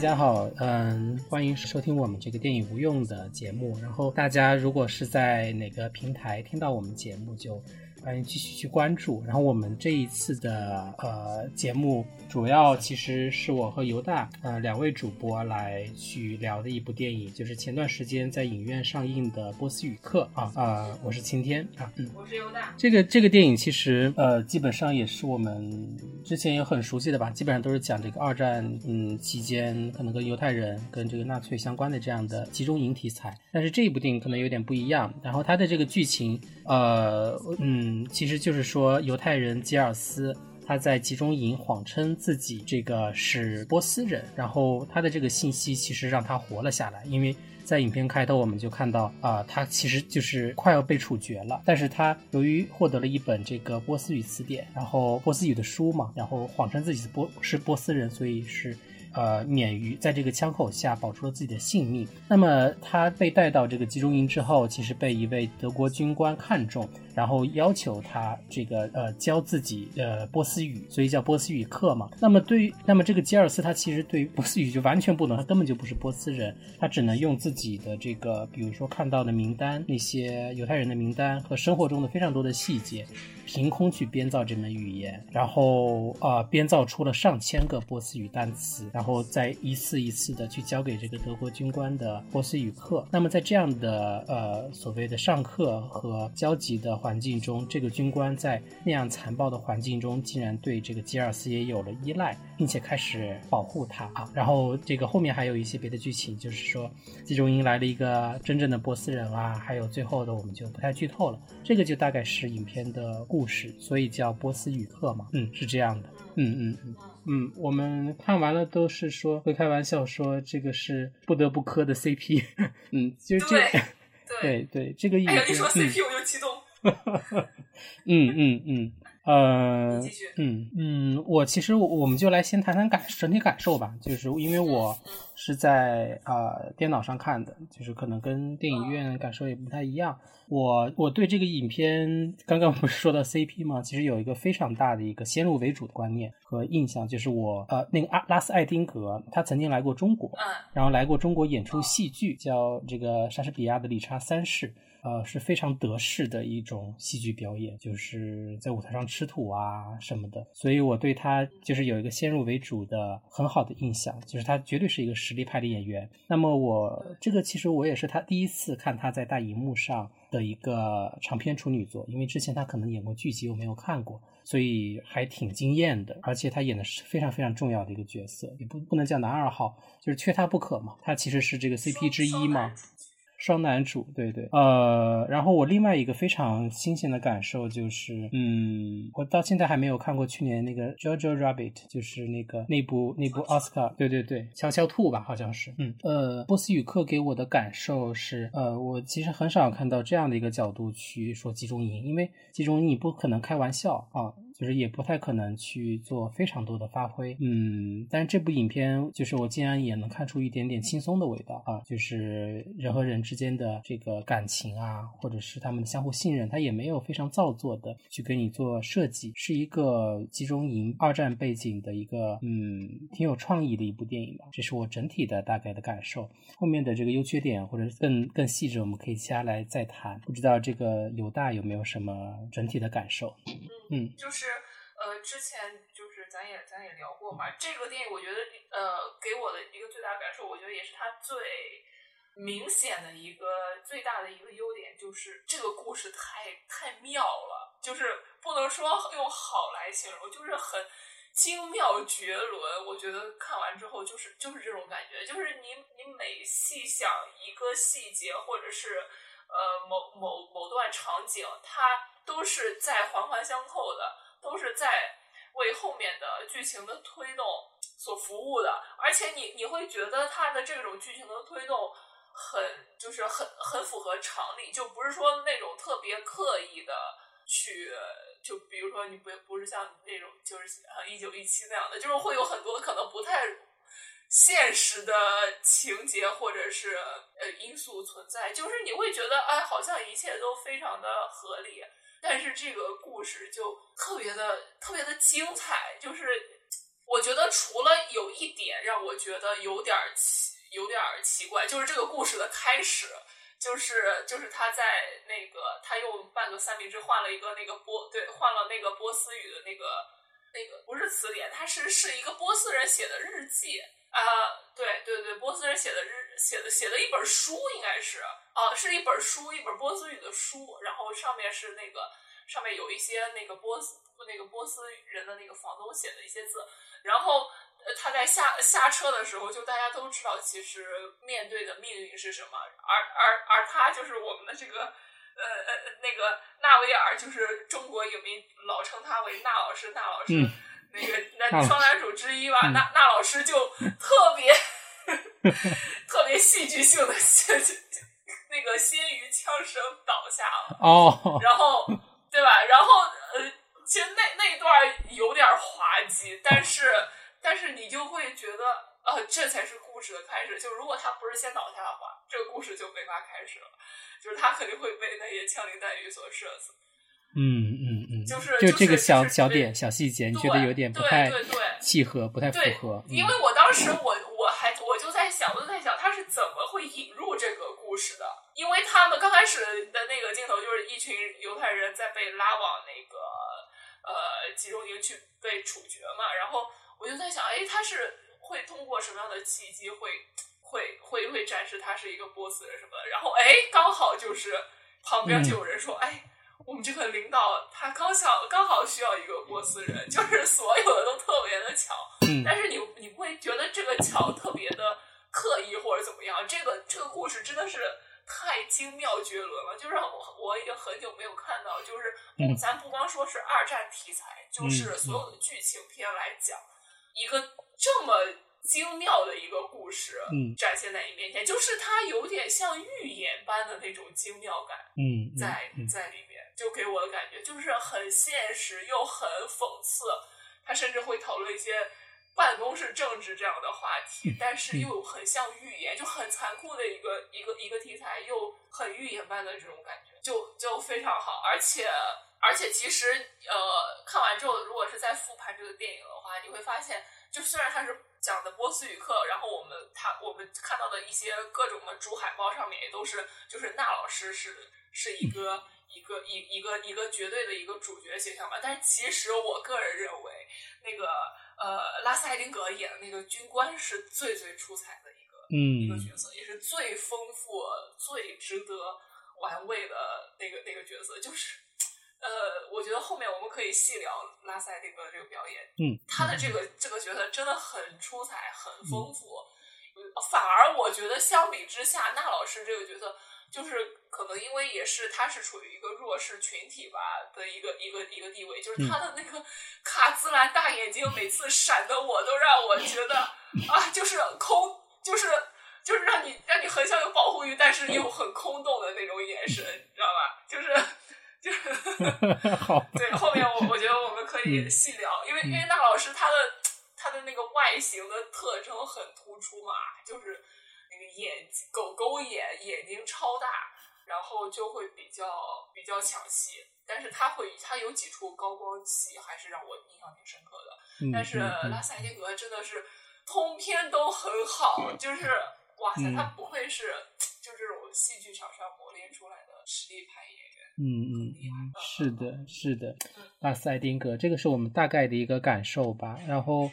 大家好，嗯，欢迎收听我们这个电影无用的节目。然后大家如果是在哪个平台听到我们节目，就。欢迎继续去关注。然后我们这一次的呃节目，主要其实是我和犹大呃两位主播来去聊的一部电影，就是前段时间在影院上映的《波斯语课》啊啊，我是晴天啊，嗯，我是犹大。这个这个电影其实呃基本上也是我们之前也很熟悉的吧，基本上都是讲这个二战嗯期间可能跟犹太人跟这个纳粹相关的这样的集中营题材。但是这一部电影可能有点不一样，然后它的这个剧情呃嗯。嗯，其实就是说，犹太人吉尔斯他在集中营谎称自己这个是波斯人，然后他的这个信息其实让他活了下来。因为在影片开头我们就看到啊，他其实就是快要被处决了，但是他由于获得了一本这个波斯语词典，然后波斯语的书嘛，然后谎称自己是波是波斯人，所以是。呃，免于在这个枪口下保住了自己的性命。那么他被带到这个集中营之后，其实被一位德国军官看中，然后要求他这个呃教自己呃波斯语，所以叫波斯语课嘛。那么对于那么这个吉尔斯，他其实对波斯语就完全不懂，他根本就不是波斯人，他只能用自己的这个，比如说看到的名单，那些犹太人的名单和生活中的非常多的细节。凭空去编造这门语言，然后啊，编造出了上千个波斯语单词，然后再一次一次的去教给这个德国军官的波斯语课。那么在这样的呃所谓的上课和交集的话环境中，这个军官在那样残暴的环境中，竟然对这个吉尔斯也有了依赖，并且开始保护他啊。然后这个后面还有一些别的剧情，就是说最终迎来了一个真正的波斯人啊，还有最后的我们就不太剧透了。这个就大概是影片的故。事，所以叫波斯语课嘛，嗯，是这样的，嗯嗯嗯嗯，我们看完了都是说会开玩笑说这个是不得不磕的 CP，嗯，就是这，对对，这个意思。哎呀，一说 CP 我就激动。嗯 嗯嗯嗯。呃，嗯嗯，我其实我我们就来先谈谈感整体感受吧，就是因为我是在呃电脑上看的，就是可能跟电影院感受也不太一样。我我对这个影片刚刚不是说到 CP 吗？其实有一个非常大的一个先入为主的观念和印象，就是我呃那个阿拉斯艾丁格他曾经来过中国，然后来过中国演出戏剧，叫这个莎士比亚的《理查三世》。呃，是非常得势的一种戏剧表演，就是在舞台上吃土啊什么的，所以我对他就是有一个先入为主的很好的印象，就是他绝对是一个实力派的演员。那么我这个其实我也是他第一次看他在大荧幕上的一个长篇处女作，因为之前他可能演过剧集，我没有看过，所以还挺惊艳的。而且他演的是非常非常重要的一个角色，也不不能叫男二号，就是缺他不可嘛。他其实是这个 CP 之一嘛。双男主，对对，呃，然后我另外一个非常新鲜的感受就是，嗯，我到现在还没有看过去年那个《Jojo Rabbit》，就是那个那部那部奥斯卡，对对对，悄悄兔吧，好像是，嗯，呃，波斯语课给我的感受是，呃，我其实很少看到这样的一个角度去说集中营，因为集中营你不可能开玩笑啊。就是也不太可能去做非常多的发挥，嗯，但是这部影片就是我竟然也能看出一点点轻松的味道啊，就是人和人之间的这个感情啊，或者是他们的相互信任，他也没有非常造作的去给你做设计，是一个集中营二战背景的一个嗯挺有创意的一部电影吧，这是我整体的大概的感受。后面的这个优缺点或者更更细致，我们可以下来再谈。不知道这个犹大有没有什么整体的感受？嗯，就是。呃，之前就是咱也咱也聊过嘛，这个电影我觉得呃给我的一个最大感受，我觉得也是它最明显的一个最大的一个优点，就是这个故事太太妙了，就是不能说用好来形容，就是很精妙绝伦。我觉得看完之后就是就是这种感觉，就是你你每细想一个细节，或者是呃某某某段场景，它都是在环环相扣的。都是在为后面的剧情的推动所服务的，而且你你会觉得它的这种剧情的推动很就是很很符合常理，就不是说那种特别刻意的去，就比如说你不不是像那种就是一九一七那样的，就是会有很多可能不太现实的情节或者是呃因素存在，就是你会觉得哎，好像一切都非常的合理。但是这个故事就特别的特别的精彩，就是我觉得除了有一点让我觉得有点奇有点奇怪，就是这个故事的开始。就是就是他在那个他用半个三明治换了一个那个波对换了那个波斯语的那个那个不是词典，他是是一个波斯人写的日记啊，对对对，波斯人写的日写的写的一本书应该是啊，是一本书一本波斯语的书，然后上面是那个上面有一些那个波斯那个波斯人的那个房东写的一些字，然后。他在下下车的时候，就大家都知道，其实面对的命运是什么。而而而他就是我们的这个呃呃那个纳维尔，就是中国影迷老称他为纳老师，纳老师 那个那 双男主之一吧。那那老师就特别 特别戏剧性的 那个鲜鱼枪声倒下了哦，然后对吧？然后呃，其实那那段有点滑稽，但是。但是你就会觉得，呃，这才是故事的开始。就如果他不是先倒下的话，这个故事就没法开始了。就是他肯定会被那些枪林弹雨所射死。嗯嗯嗯，就是就这个小小点小细节，你觉得有点不太对对契合，不太符合。因为我当时我我还我就在想，我就在想他是怎么会引入这个故事的？因为他们刚开始的那个镜头就是一群犹太人在被拉往那个呃集中营去被处决嘛，然后。我就在想，哎，他是会通过什么样的契机会会会会展示他是一个波斯人什么的？然后，哎，刚好就是旁边就有人说，哎，我们这个领导他刚想刚好需要一个波斯人，就是所有的都特别的巧。但是你你不会觉得这个巧特别的刻意或者怎么样？这个这个故事真的是太精妙绝伦了，就是我我已经很久没有看到，就是咱不光说是二战题材，就是所有的剧情片来讲。一个这么精妙的一个故事，嗯，展现在你面前，就是它有点像预言般的那种精妙感，嗯，在在里面，就给我的感觉就是很现实又很讽刺。他甚至会讨论一些办公室政治这样的话题，但是又很像预言，就很残酷的一个一个一个题材，又很预言般的这种感觉，就就非常好，而且。而且其实，呃，看完之后，如果是在复盘这个电影的话，你会发现，就虽然它是讲的波斯语课，然后我们他我们看到的一些各种的主海报上面也都是，就是那老师是是一个一个一一个一个绝对的一个主角形象吧。但是其实我个人认为，那个呃拉斯艾丁格演的那个军官是最最出彩的一个嗯一个角色，也是最丰富、最值得玩味的那个那个角色，就是。呃，我觉得后面我们可以细聊拉塞丁格这个表演。嗯，他的这个这个角色真的很出彩，很丰富。反而我觉得相比之下，那老师这个角色，就是可能因为也是他是处于一个弱势群体吧的一个一个一个地位，就是他的那个 卡姿兰大眼睛，每次闪的我都让我觉得啊，就是空，就是就是让你让你很想有保护欲，但是又很空洞的那种眼神，你知道吧？就是。就 好，对后面我我觉得我们可以细聊，因为因为那老师他的他的那个外形的特征很突出嘛，就是那个眼狗狗眼，眼睛超大，然后就会比较比较抢戏，但是他会他有几处高光戏还是让我印象挺深刻的。但是拉塞丁格真的是通篇都很好，就是哇塞，他不愧是就这种戏剧场上磨练出来的实力派演员。嗯嗯嗯，是的，是的，拉斯艾丁格，这个是我们大概的一个感受吧。然后，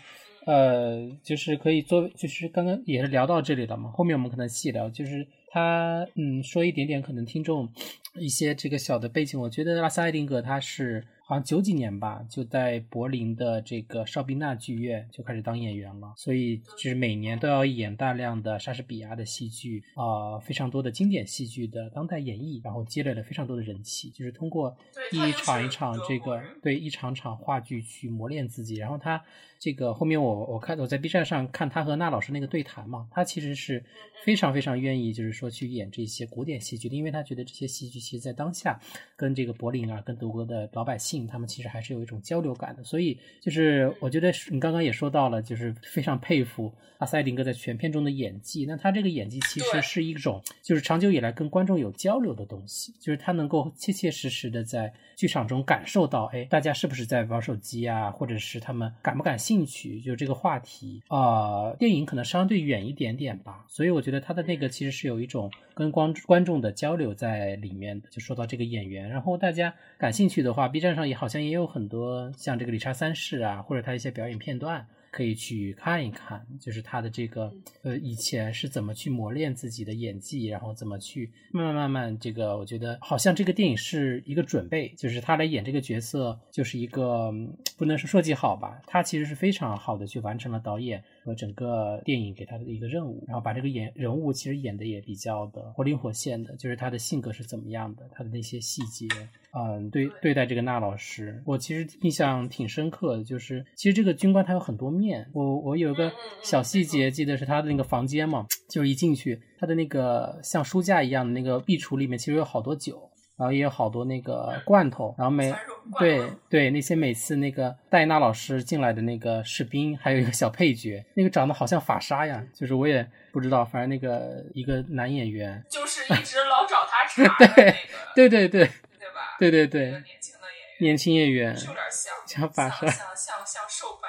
呃，就是可以做，就是刚刚也是聊到这里了嘛。后面我们可能细聊，就是他，嗯，说一点点可能听众 一些这个小的背景。我觉得拉萨艾丁格他是。好像九几年吧，就在柏林的这个绍宾纳剧院就开始当演员了，所以就是每年都要演大量的莎士比亚的戏剧啊，非常多的经典戏剧的当代演绎，然后积累了非常多的人气，就是通过一场一场这个对一场场话剧去磨练自己，然后他。这个后面我我看我在 B 站上看他和那老师那个对谈嘛，他其实是非常非常愿意，就是说去演这些古典戏剧的，因为他觉得这些戏剧其实在当下跟这个柏林啊，跟德国的老百姓。性，他们其实还是有一种交流感的。所以就是我觉得你刚刚也说到了，就是非常佩服阿塞林哥在全片中的演技。那他这个演技其实是一种，就是长久以来跟观众有交流的东西，就是他能够切切实实的在剧场中感受到，哎，大家是不是在玩手机啊，或者是他们感不感兴趣，就这个话题啊。电影可能相对远一点点吧，所以我觉得他的那个其实是有一种跟观观众的交流在里面的。就说到这个演员，然后大家感兴趣的话，B 站上也好像也有很多像这个理查三世啊，或者他一些表演片段。可以去看一看，就是他的这个呃，以前是怎么去磨练自己的演技，然后怎么去慢慢慢慢这个，我觉得好像这个电影是一个准备，就是他来演这个角色，就是一个不能说设计好吧，他其实是非常好的去完成了导演和整个电影给他的一个任务，然后把这个演人物其实演的也比较的活灵活现的，就是他的性格是怎么样的，他的那些细节。嗯，对，对待这个娜老师，我其实印象挺深刻的。就是其实这个军官他有很多面，我我有个小细节，记得是他的那个房间嘛，就是一进去，他的那个像书架一样的那个壁橱里面，其实有好多酒，然后也有好多那个罐头，然后每对对那些每次那个戴娜老师进来的那个士兵，还有一个小配角，那个长得好像法沙呀，就是我也不知道，反正那个一个男演员，就是一直老找他茬的 那个，对对对。对对对，年轻的演员，年轻演员，有点像像法像像像瘦版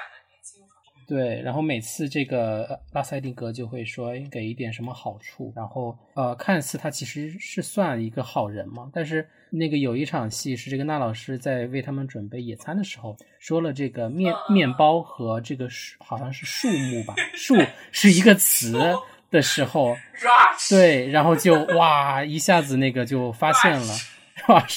对，然后每次这个拉塞丁格就会说给一点什么好处，然后呃，看似他其实是算一个好人嘛，但是那个有一场戏是这个娜老师在为他们准备野餐的时候，说了这个面面包和这个树好像是树木吧，树是一个词的时候，对，然后就哇一下子那个就发现了，是吧？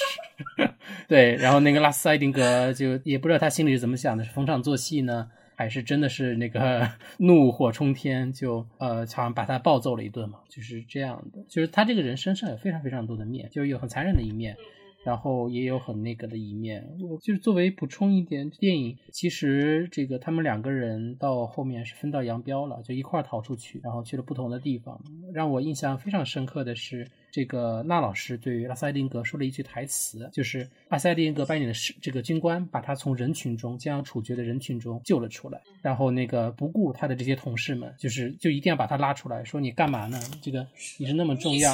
对，然后那个拉斯艾丁格就也不知道他心里是怎么想的，是逢场作戏呢，还是真的是那个 怒火冲天，就呃，好像把他暴揍了一顿嘛，就是这样的。就是他这个人身上有非常非常多的面，就是有很残忍的一面。然后也有很那个的一面，我就是作为补充一点，电影其实这个他们两个人到后面是分道扬镳了，就一块逃出去，然后去了不同的地方。让我印象非常深刻的是，这个纳老师对于拉塞丁格说了一句台词，就是拉塞丁格扮演的是这个军官，把他从人群中将要处决的人群中救了出来，然后那个不顾他的这些同事们，就是就一定要把他拉出来，说你干嘛呢？这个你是那么重要。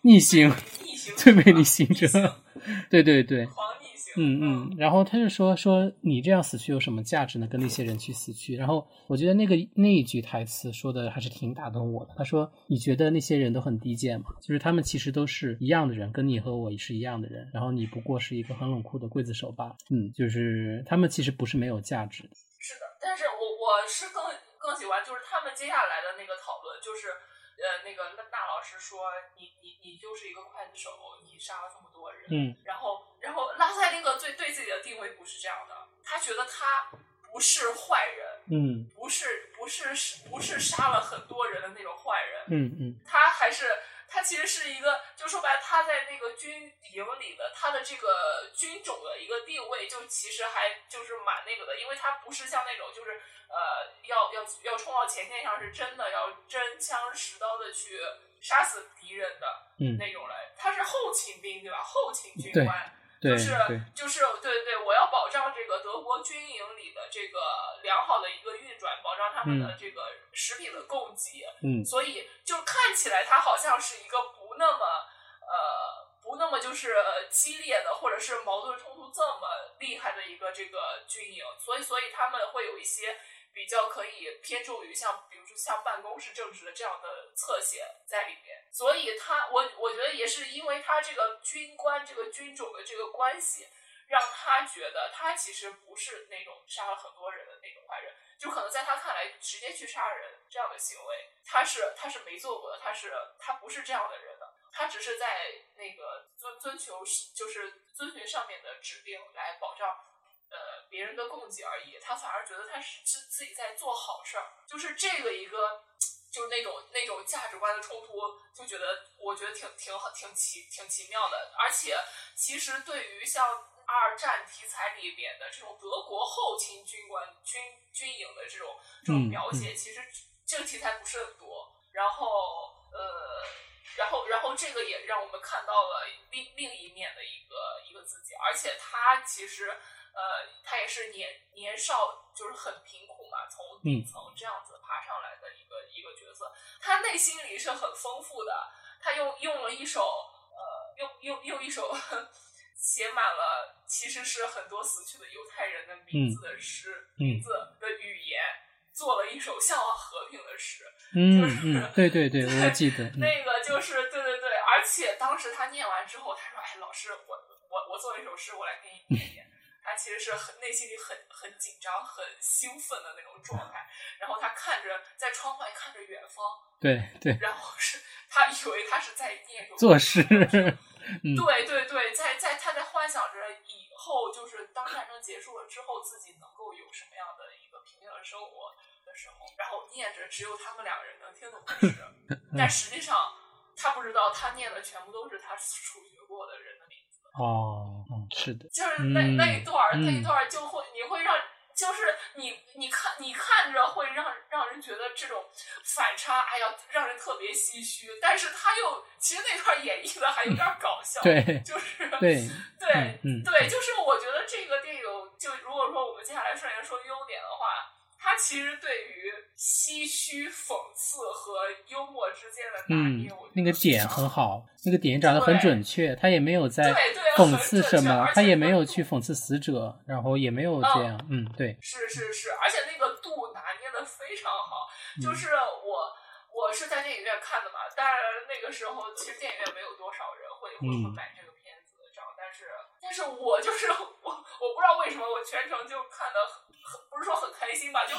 逆行，最美逆行者，对对对，嗯嗯，然后他就说说你这样死去有什么价值呢？跟那些人去死去。然后我觉得那个那一句台词说的还是挺打动我的。他说你觉得那些人都很低贱吗？就是他们其实都是一样的人，跟你和我是一样的人。然后你不过是一个很冷酷的刽子手罢了。嗯，就是他们其实不是没有价值的。是的，但是我我是更更喜欢就是他们接下来的那个讨论，就是。呃，那个那大老师说，你你你就是一个刽子手，你杀了这么多人。嗯。然后然后拉塞丁格最对自己的定位不是这样的，他觉得他不是坏人。嗯。不是不是不是杀了很多人的那种坏人。嗯嗯。他还是他其实是一个，就说白了，他在那个军营里的他的这个军种的一个定位，就其实还就是蛮那个的，因为他不是像那种就是。呃，要要要冲到前线上，是真的要真枪实刀的去杀死敌人的那种人。他是后勤兵，对吧？后勤军官，就是就是对对对，我要保障这个德国军营里的这个良好的一个运转，保障他们的这个食品的供给。嗯，所以就看起来他好像是一个不那么呃不那么就是激烈的，或者是矛盾冲突这么厉害的一个这个军营。所以所以他们会有一些。比较可以偏重于像，比如说像办公室政治的这样的侧写在里面，所以他我我觉得也是因为他这个军官这个军种的这个关系，让他觉得他其实不是那种杀了很多人的那种坏人，就可能在他看来，直接去杀人这样的行为，他是他是没做过的，他是他不是这样的人的，他只是在那个遵遵求就是遵循上面的指令来保障。呃，别人的供给而已，他反而觉得他是自自己在做好事儿，就是这个一个，就是那种那种价值观的冲突，就觉得我觉得挺挺好，挺奇挺奇妙的。而且，其实对于像二战题材里边的这种德国后勤军官军军营的这种这种描写，其实这个题材不是很多。然后，呃。然后，然后这个也让我们看到了另另一面的一个一个自己，而且他其实，呃，他也是年年少就是很贫苦嘛，从底层这样子爬上来的一个一个角色，他内心里是很丰富的，他用用了一首呃，用用用一首写满了其实是很多死去的犹太人的名字的诗，名字的语言。做了一首向往和平的诗，嗯嗯，对对对，我记得 那个就是对对对，而且当时他念完之后，他说：“哎，老师，我我我做了一首诗，我来给你念念。”他其实是很内心里很很紧张、很兴奋的那种状态。然后他看着在窗外看着远方，对对，然后是他以为他是在念 作诗，对对对，在在他在幻想着以后就是当战争结束了之后，自己能够有什么样的一个平静的生活。的时候，然后念着只有他们两个人能听懂的诗，但实际上他不知道，他念的全部都是他处决过的人的名字。哦，嗯，是的，就是那那一段儿，那一段儿就会你会让，就是你你看你看着会让让人觉得这种反差，哎呀，让人特别唏嘘。但是他又其实那段演绎的还有点搞笑，对，就是对对对，就是我觉得这个电影，就如果说我们接下来顺着说优点的话。他其实对于唏嘘、讽刺和幽默之间的拿捏，我那个点很好，那个点找的很准确。他也没有在讽刺什么，他也没有去讽刺死者，然后也没有这样。嗯，对，是是是，而且那个度拿捏的非常好。就是我我是在电影院看的嘛，当然那个时候其实电影院没有多少人会会会买这个片子的账，但是但是我就是 我我不知道为什么我全程就看的。不是说很开心吧，就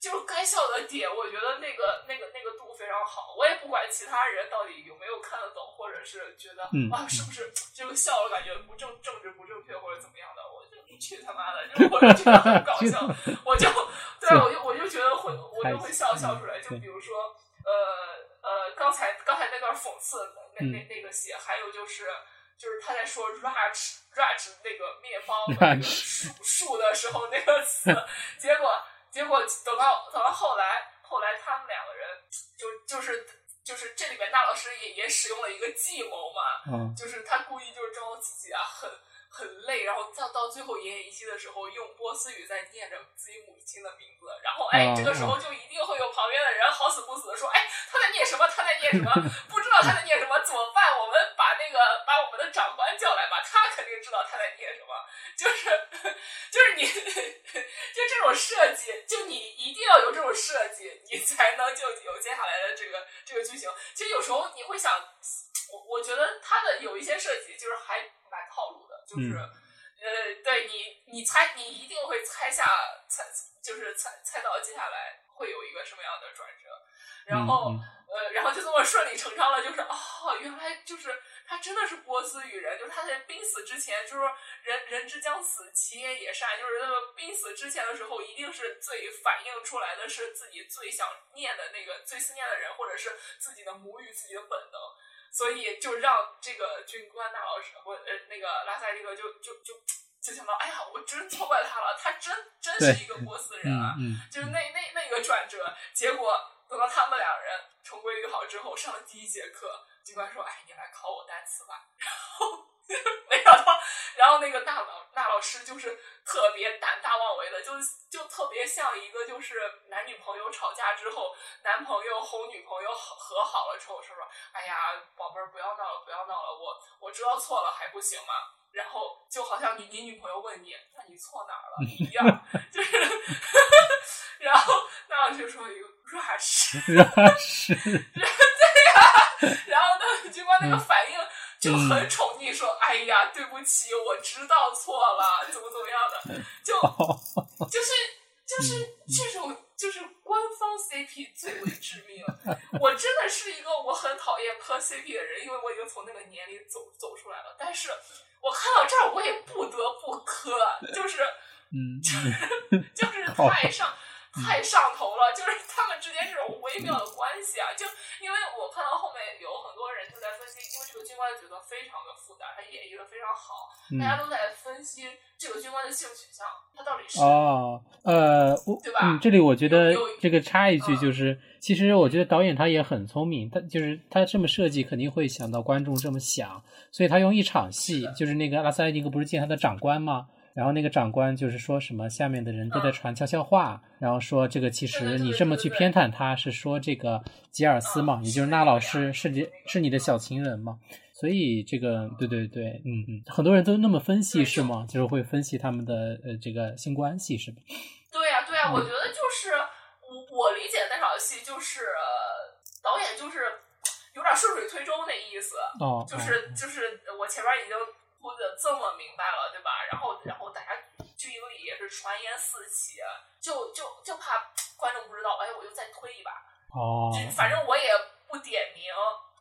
就该笑的点，我觉得那个那个那个度非常好。我也不管其他人到底有没有看得懂，或者是觉得啊是不是这个笑了感觉不正政治不正确或者怎么样的，我就去他妈的，就我就觉得很搞笑，我就 对我就我就觉得会我就会笑笑出来。就比如说呃呃刚才刚才那段讽刺那那那个戏，还有就是。就是他在说 raj raj 那个灭方树树的时候那个词，结果结果等到等到后来后来他们两个人就就是就是这里面大老师也也使用了一个计谋嘛，就是他故意就是装自己啊很。很累，然后到到最后奄奄一息的时候，用波斯语在念着自己母亲的名字，然后哎，这个时候就一定会有旁边的人好死不死的说，哎，他在念什么？他在念什么？不知道他在念什么怎么办？我们把那个把我们的长官叫来吧，他肯定知道他在念什么。就是就是你就这种设计，就你一定要有这种设计，你才能就有接下来的这个这个剧情。其实有时候你会想，我我觉得他的有一些设计就是还蛮套路的。就是，呃，对你，你猜，你一定会猜下，猜，就是猜猜到接下来会有一个什么样的转折，然后，呃，然后就这么顺理成章了，就是哦，原来就是他真的是波斯语人，就是他在濒死之前，就是人人之将死，其言也善，就是那个濒死之前的时候，一定是最反映出来的是自己最想念的那个最思念的人，或者是自己的母语，自己的本能。所以就让这个军官大老师，我呃那个拉塞这个就就就就想到，哎呀，我真错怪他了，他真真是一个波斯人啊，就是那那那个转折。结果等到他们两人重归于好之后，上了第一节课，军官说：“哎，你来考我单词吧。”然后。没想到，然后那个大老大老师就是特别胆大妄为的，就就特别像一个就是男女朋友吵架之后，男朋友哄女朋友和好了之后，说说，哎呀，宝贝儿，不要闹了，不要闹了，我我知道错了还不行吗？然后就好像你你女朋友问你，那你错哪儿了 一样，就是，然后那老师说一个 rush，rush，对呀，然后那军官那个反应。就很宠溺，说：“哎呀，对不起，我知道错了，怎么怎么样的，就 就是就是这种就是官方 CP 最为致命。我真的是一个我很讨厌磕 CP 的人，因为我已经从那个年龄走走出来了。但是我看到这儿，我也不得不磕，就是嗯，就是 太上。”太上头了，就是他们之间这种微妙的关系啊！就因为我看到后面有很多人就在分析，因为这个军官的角色非常的复杂，他演绎的非常好，大家都在分析这个军官的性取向，他到底是哦呃，对吧？嗯，这里我觉得这个插一句就是，其实我觉得导演他也很聪明，他就是他这么设计肯定会想到观众这么想，所以他用一场戏，就是那个阿拉斯莱尼克不是见他的长官吗？然后那个长官就是说什么下面的人都在传悄悄话，然后说这个其实你这么去偏袒他是说这个吉尔斯嘛，也就是那老师是你是你的小情人嘛，所以这个对对对，嗯嗯，很多人都那么分析是吗？就是会分析他们的呃这个性关系是吧？对呀对呀，我觉得就是我我理解的那场戏就是导演就是有点顺水推舟那意思，哦，就是就是我前面已经。铺的这么明白了，对吧？然后，然后大家剧营里也是传言四起，就就就怕观众不知道，哎，我就再推一把。哦。反正我也不点名，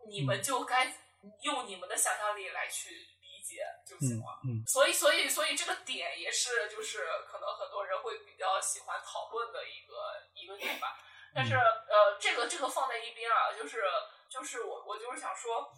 你们就该用你们的想象力来去理解就行了。嗯。所以，所以，所以这个点也是，就是可能很多人会比较喜欢讨论的一个一个点吧。但是，呃，这个这个放在一边啊，就是就是我我就是想说，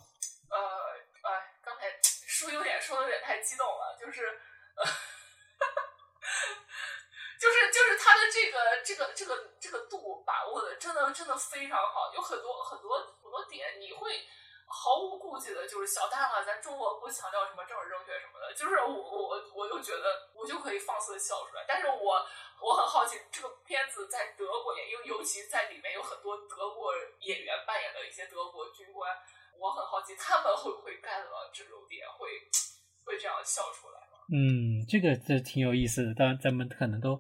呃，哎，刚才。说有点说的有点太激动了，就是，呃，就是就是他的这个这个这个这个度把握的真的真的非常好，有很多很多很多点你会毫无顾忌的，就是小蛋了，咱中国不强调什么政治正确什么的，就是我我我就觉得我就可以放肆的笑出来，但是我我很好奇这个片子在德国演，因为尤其在里面有很多德国演员扮演的一些德国军官。我很好奇，他们会不会干了这种点，会会这样笑出来。嗯，这个这挺有意思的，当然咱们可能都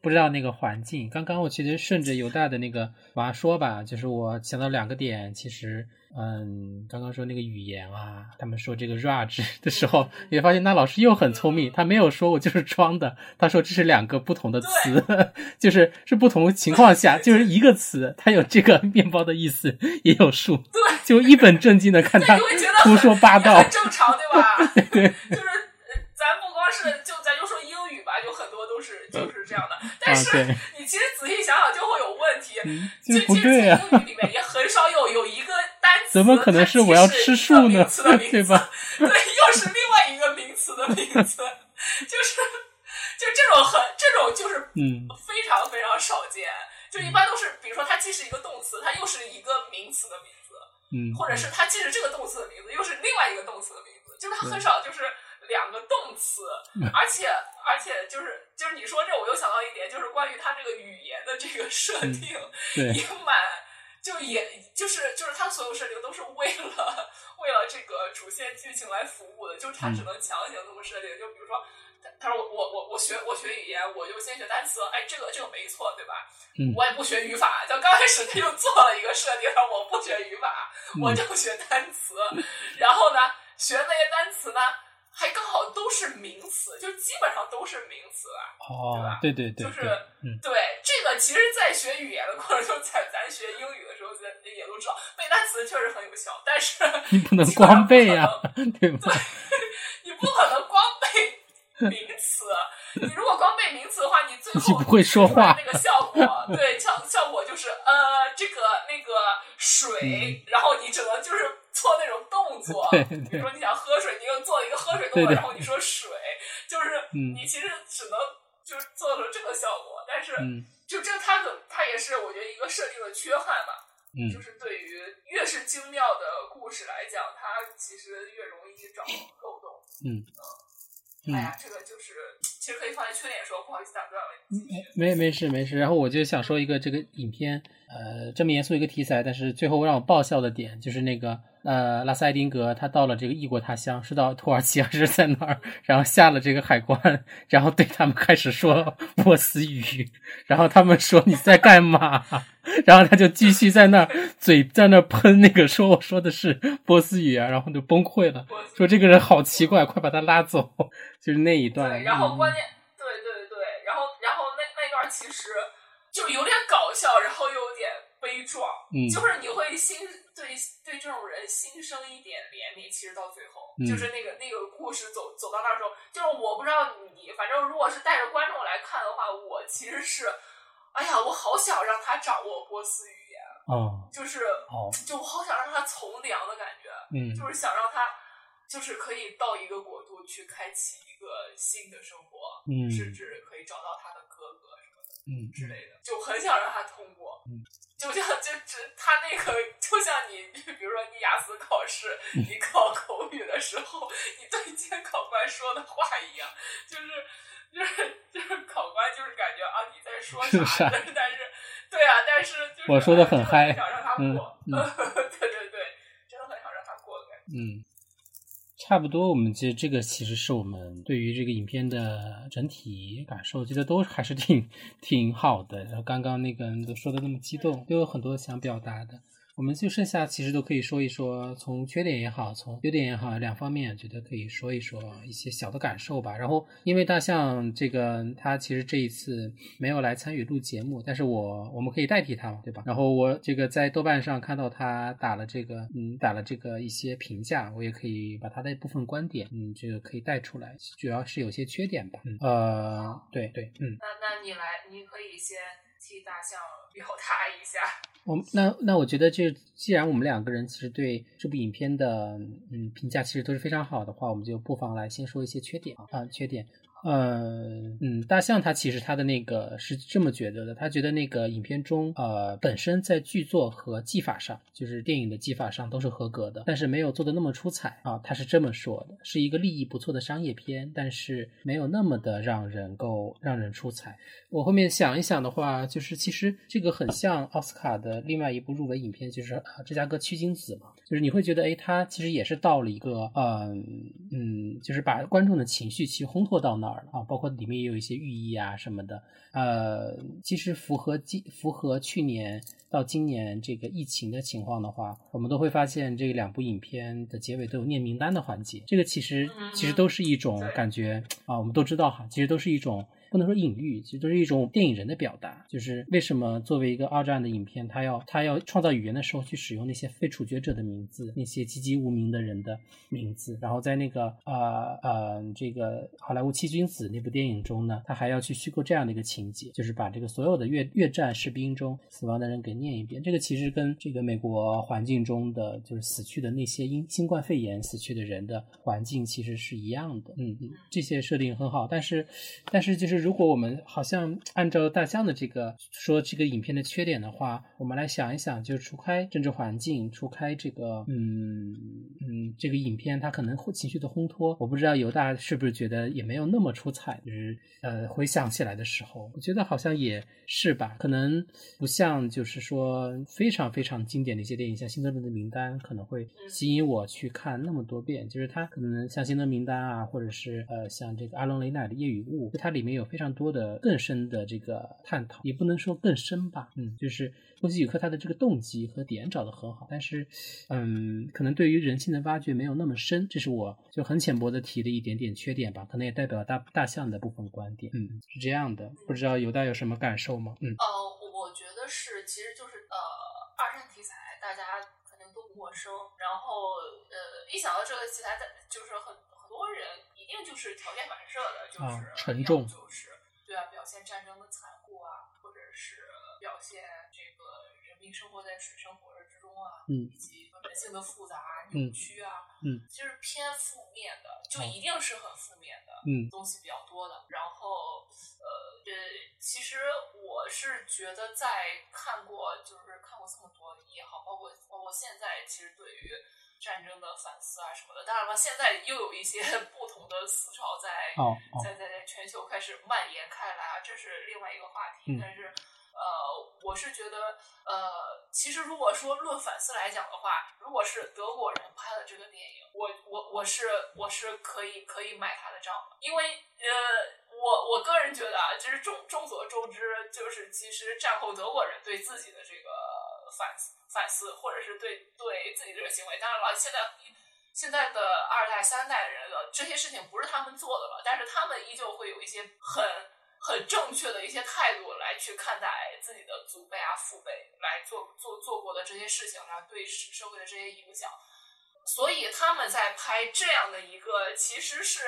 不知道那个环境。刚刚我其实顺着犹大的那个往下说吧，就是我想到两个点，其实。嗯，刚刚说那个语言啊，他们说这个 raj 的时候，也发现那老师又很聪明，他没有说我就是装的，他说这是两个不同的词，就是是不同情况下，就是一个词，它有这个面包的意思，也有数，对，就一本正经的看他胡说八道，正常对吧？对，就是就咱就说英语吧，有很多都是就是这样的，但是你其实仔细想想就会有问题，就不对啊，英语里面也很少有有一个单词。怎么可能是我要吃素呢？对吧？对，又是另外一个名词的名字，就是就这种很这种就是嗯非常非常少见。就一般都是，比如说它既是一个动词，它又是一个名词的名字，嗯，或者是它既是这个动词的名字，又是另外一个动词的名字，就是它很少就是两个动词，而且而且就是就是你说这，我又想到一点，就是关于它这个语言的这个设定 也蛮。就也就是就是他所有设定都是为了为了这个主线剧情来服务的，就是他只能强行这么设定。就比如说，他说我我我我学我学语言，我就先学单词，哎，这个这个没错，对吧？我也不学语法。就刚开始他就做了一个设定，我不学语法，我就学单词。然后呢，学那些单词呢？还刚好都是名词，就基本上都是名词哦，对吧？对对对，就是对这个，其实，在学语言的过程中，在咱学英语的时候，咱也都知道背单词确实很有效，但是 你不能光背呀，对吧？你不可能光背名词，你如果光背名词的话，你最后不会说话那个效果，对效效果就是呃，这个那个水，然后你只能就是。做那种动作，比如说你想喝水，你又做了一个喝水动作，然后你说水，就是你其实只能就是做出这个效果。但是，就这它的它也是我觉得一个设定的缺憾吧。嗯，就是对于越是精妙的故事来讲，它其实越容易找漏洞。嗯。哎呀，这个就是其实可以放在缺点说，不好意思打断了。没没事没事，然后我就想说一个这个影片，呃，这么严肃一个题材，但是最后让我爆笑的点就是那个呃，拉斯艾丁格他到了这个异国他乡，是到土耳其还是在哪儿？然后下了这个海关，然后对他们开始说波斯语，然后他们说你在干嘛？然后他就继续在那儿嘴在那儿喷那个说我说的是波斯语啊，然后就崩溃了，说这个人好奇怪，快把他拉走。就是那一段。对，然后关键，对对对，然后然后那那段其实就有点搞笑，然后又有点悲壮，嗯，就是你会心对对这种人心生一点怜悯。其实到最后，就是那个那个故事走走到那时候，就是我不知道你，反正如果是带着观众来看的话，我其实是。哎呀，我好想让他掌握波斯语言，哦，就是，哦，就我好想让他从良的感觉，嗯，就是想让他，就是可以到一个国度去开启一个新的生活，嗯，甚至可以找到他的，嗯之类的，就很想让他通过，嗯，就像就只他那个，就像你，比如说你雅思考试，你考口语的时候，你对监考官说的话一样，就是。就是就是考官就是感觉啊你在说啥，但是但是对啊，但是就是我说的很嗨，想让他过，对对对，真的很想让他过的。嗯。差不多，我们其实这个其实是我们对于这个影片的整体感受，觉得都还是挺挺好的。然后刚刚那个人都说的那么激动，都有很多想表达的。我们就剩下其实都可以说一说，从缺点也好，从优点也好，两方面觉得可以说一说一些小的感受吧。然后因为大象这个他其实这一次没有来参与录节目，但是我我们可以代替他嘛，对吧？然后我这个在豆瓣上看到他打了这个嗯打了这个一些评价，我也可以把他的一部分观点嗯这个可以带出来，主要是有些缺点吧。嗯呃，对对，嗯。那那你来，你可以先替大象表达一下。我那那我觉得，就既然我们两个人其实对这部影片的嗯评价其实都是非常好的话，我们就不妨来先说一些缺点啊，缺点。呃嗯，大象他其实他的那个是这么觉得的，他觉得那个影片中呃本身在剧作和技法上，就是电影的技法上都是合格的，但是没有做的那么出彩啊，他是这么说的，是一个利益不错的商业片，但是没有那么的让人够让人出彩。我后面想一想的话，就是其实这个很像奥斯卡的另外一部入围影片，就是《芝加哥取景子》嘛，就是你会觉得哎，他其实也是到了一个嗯嗯，就是把观众的情绪其实烘托到那儿。啊，包括里面也有一些寓意啊什么的，呃，其实符合今符合去年到今年这个疫情的情况的话，我们都会发现这两部影片的结尾都有念名单的环节，这个其实其实都是一种感觉啊，我们都知道哈，其实都是一种。不能说隐喻，其实都是一种电影人的表达。就是为什么作为一个二战的影片，他要他要创造语言的时候去使用那些非处决者的名字，那些籍籍无名的人的名字。然后在那个呃呃这个好莱坞七君子那部电影中呢，他还要去虚构这样的一个情节，就是把这个所有的越越战士兵中死亡的人给念一遍。这个其实跟这个美国环境中的就是死去的那些因新冠肺炎死去的人的环境其实是一样的。嗯嗯，这些设定很好，但是但是就是。如果我们好像按照大象的这个说这个影片的缺点的话，我们来想一想，就是除开政治环境，除开这个，嗯嗯，这个影片它可能会情绪的烘托，我不知道犹大是不是觉得也没有那么出彩。就是呃，回想起来的时候，我觉得好像也是吧，可能不像就是说非常非常经典的一些电影，像《辛德勒的名单》可能会吸引我去看那么多遍。就是它可能像《辛德勒名单》啊，或者是呃像这个阿隆雷奈的《夜与雾》，它里面有。非常多的更深的这个探讨，也不能说更深吧，嗯，就是波西语克他的这个动机和点找的很好，但是，嗯，可能对于人性的挖掘没有那么深，这是我就很浅薄的提的一点点缺点吧，可能也代表大大象的部分观点，嗯，是这样的，不知道犹大有什么感受吗？嗯，呃，我觉得是，其实就是呃，二战题材大家肯定都不陌生，然后呃，一想到这个题材，就是很很多人。一定就是条件反射的，就是沉重，就是对啊，表现战争的残酷啊，或者是表现这个人民生活在水深火热之中啊，嗯以及人性的复杂扭曲啊，嗯，就是偏负面的，就一定是很负面的东西比较多的。然后呃，这其实我是觉得在看过，就是看过这么多也好，包括包括现在，其实对于。战争的反思啊什么的，当然了，现在又有一些不同的思潮在在在在全球开始蔓延开来啊，这是另外一个话题。但是，呃，我是觉得，呃，其实如果说论反思来讲的话，如果是德国人拍的这个电影，我我我是我是可以可以买他的账的，因为呃，我我个人觉得啊，就是众众所周知，就是其实战后德国人对自己的这个反。反思，或者是对对自己这个行为，当然了，现在现在的二代、三代人了这些事情不是他们做的了，但是他们依旧会有一些很很正确的一些态度来去看待自己的祖辈啊、父辈来做做做过的这些事情，然后对社会的这些影响，所以他们在拍这样的一个，其实是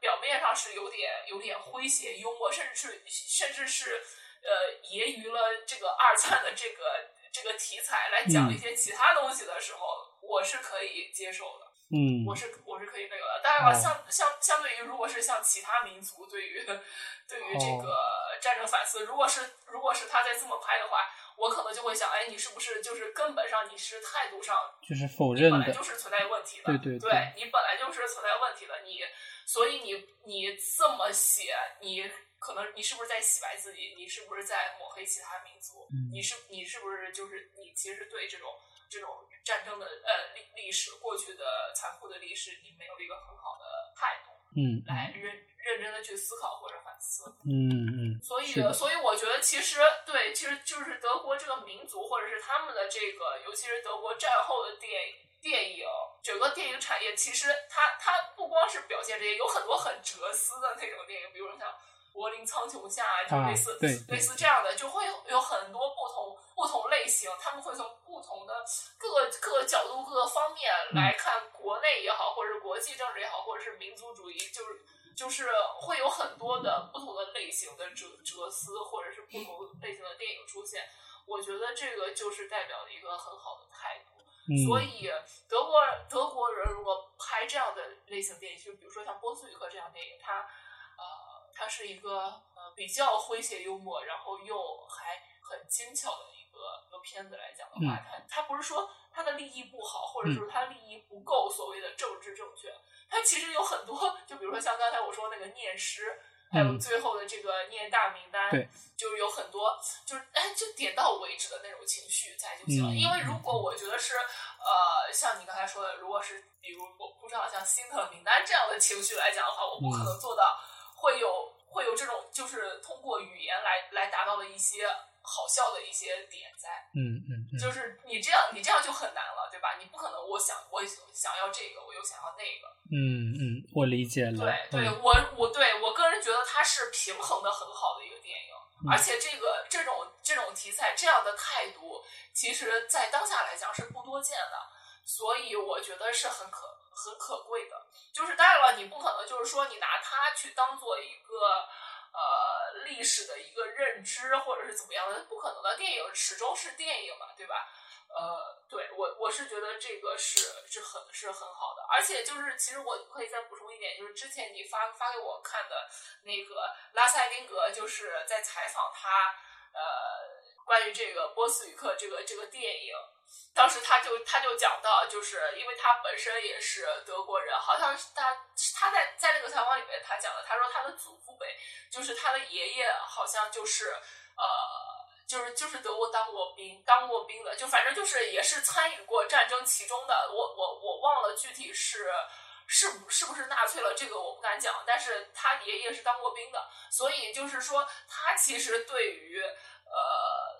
表面上是有点有点诙谐幽默，甚至是甚至是呃揶揄了这个二战的这个。这个题材来讲一些其他东西的时候，我是可以接受的。嗯，我是我是可以那个的。当然了，相相相对于如果是像其他民族对于 对于这个战争反思，如果是如果是他在这么拍的话，我可能就会想，哎，你是不是就是根本上你是态度上就是否认的，本来就是存在问题的，对对对，你本来就是存在问题的，你所以你你这么写，你可能你是不是在洗白自己？你是不是在抹黑其他民族？你是你是不是就是你其实对这种这种战争的呃历历史过去的残酷的历史，你没有一个很好的态度，嗯，来认认真的去思考或者反思，嗯嗯，所以所以我觉得其实对，其实就是德国这个民族或者是他们的这个，尤其是德国战后的电影电影，整个电影产业其实它它不光是表现这些，有很多很哲思的那种电影，比如说像。柏林苍穹下，就类似类似这样的，就会有很多不同不同类型，他们会从不同的各个各个角度、各个方面来看国内也好，或者是国际政治也好，或者是民族主义，就是就是会有很多的不同的类型的哲哲思，或者是不同类型的电影出现。我觉得这个就是代表了一个很好的态度。所以德国德国人如果拍这样的类型电影，就比如说像波斯语课这样电影，它是一个呃比较诙谐幽默，然后又还很精巧的一个一个片子来讲的话，它它不是说它的利益不好，或者说它利益不够所谓的政治正确，它其实有很多，就比如说像刚才我说那个念诗，还有最后的这个念大名单，就是有很多就是哎就点到为止的那种情绪在就行了。因为如果我觉得是呃像你刚才说的，如果是比如我不知道像心疼名单这样的情绪来讲的话，我不可能做到。会有会有这种，就是通过语言来来达到的一些好笑的一些点在，嗯嗯，就是你这样你这样就很难了，对吧？你不可能我想我想要这个，我又想要那个，嗯嗯，我理解了。对对，我我对我个人觉得它是平衡的很好的一个电影，而且这个这种这种题材这样的态度，其实在当下来讲是不多见的，所以我觉得是很可。很可贵的，就是当然了，你不可能就是说你拿它去当做一个呃历史的一个认知或者是怎么样的，不可能的。电影始终是电影嘛，对吧？呃，对我我是觉得这个是是很是很好的，而且就是其实我可以再补充一点，就是之前你发发给我看的那个拉塞丁格，就是在采访他呃关于这个波斯语课这个这个电影。当时他就他就讲到，就是因为他本身也是德国人，好像是他他在在那个采访里面他讲的，他说他的祖父辈就是他的爷爷，好像就是呃就是就是德国当过兵当过兵的，就反正就是也是参与过战争其中的。我我我忘了具体是是不是不是纳粹了，这个我不敢讲。但是他爷爷是当过兵的，所以就是说他其实对于。呃，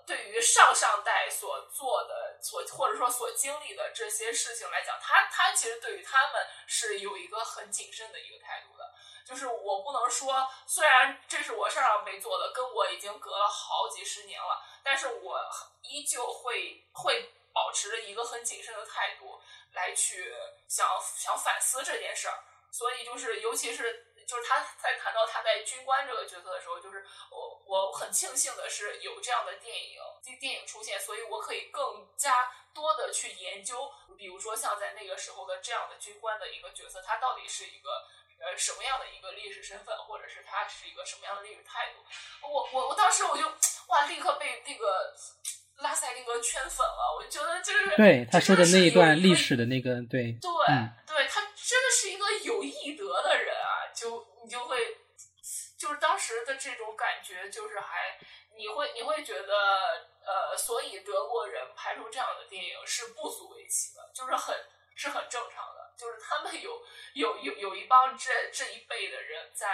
对于上上代所做的、所或者说所经历的这些事情来讲，他他其实对于他们是有一个很谨慎的一个态度的。就是我不能说，虽然这是我上上辈做的，跟我已经隔了好几十年了，但是我依旧会会保持着一个很谨慎的态度来去想想反思这件事儿。所以就是，尤其是。就是他在谈到他在军官这个角色的时候，就是我我很庆幸的是有这样的电影电电影出现，所以我可以更加多的去研究，比如说像在那个时候的这样的军官的一个角色，他到底是一个呃什么样的一个历史身份，或者是他是一个什么样的历史态度。我我我当时我就哇，立刻被那个拉塞利格圈粉了，我觉得就是对他说的那一段历史的那个对对对，他真的是一个有艺德的人啊。就你就会，就是当时的这种感觉，就是还你会你会觉得，呃，所以德国人拍出这样的电影是不足为奇的，就是很是很正常的，就是他们有有有有一帮这这一辈的人在。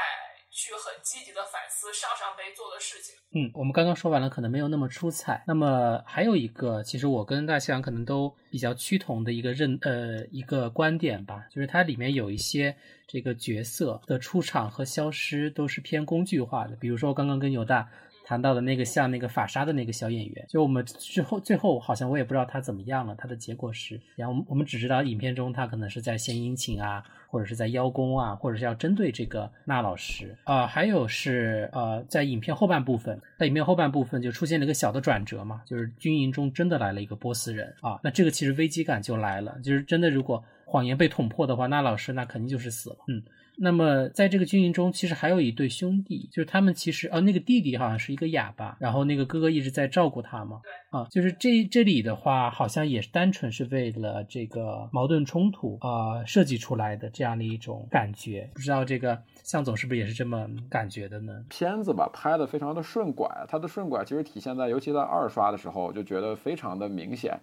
去很积极的反思上上辈做的事情。嗯，我们刚刚说完了，可能没有那么出彩。那么还有一个，其实我跟大西洋可能都比较趋同的一个认呃一个观点吧，就是它里面有一些这个角色的出场和消失都是偏工具化的，比如说刚刚跟犹大。谈到的那个像那个法沙的那个小演员，就我们最后最后好像我也不知道他怎么样了，他的结果是，然后我们只知道影片中他可能是在献殷勤啊，或者是在邀功啊，或者是要针对这个那老师啊，还有是呃在影片后半部分，在影片后半部分就出现了一个小的转折嘛，就是军营中真的来了一个波斯人啊，那这个其实危机感就来了，就是真的如果谎言被捅破的话，那老师那肯定就是死了，嗯。那么在这个军营中，其实还有一对兄弟，就是他们其实呃那个弟弟好像是一个哑巴，然后那个哥哥一直在照顾他嘛。啊，就是这这里的话，好像也是单纯是为了这个矛盾冲突啊设计出来的这样的一种感觉。不知道这个向总是不是也是这么感觉的呢？片子吧拍的非常的顺拐，它的顺拐其实体现在尤其在二刷的时候，就觉得非常的明显。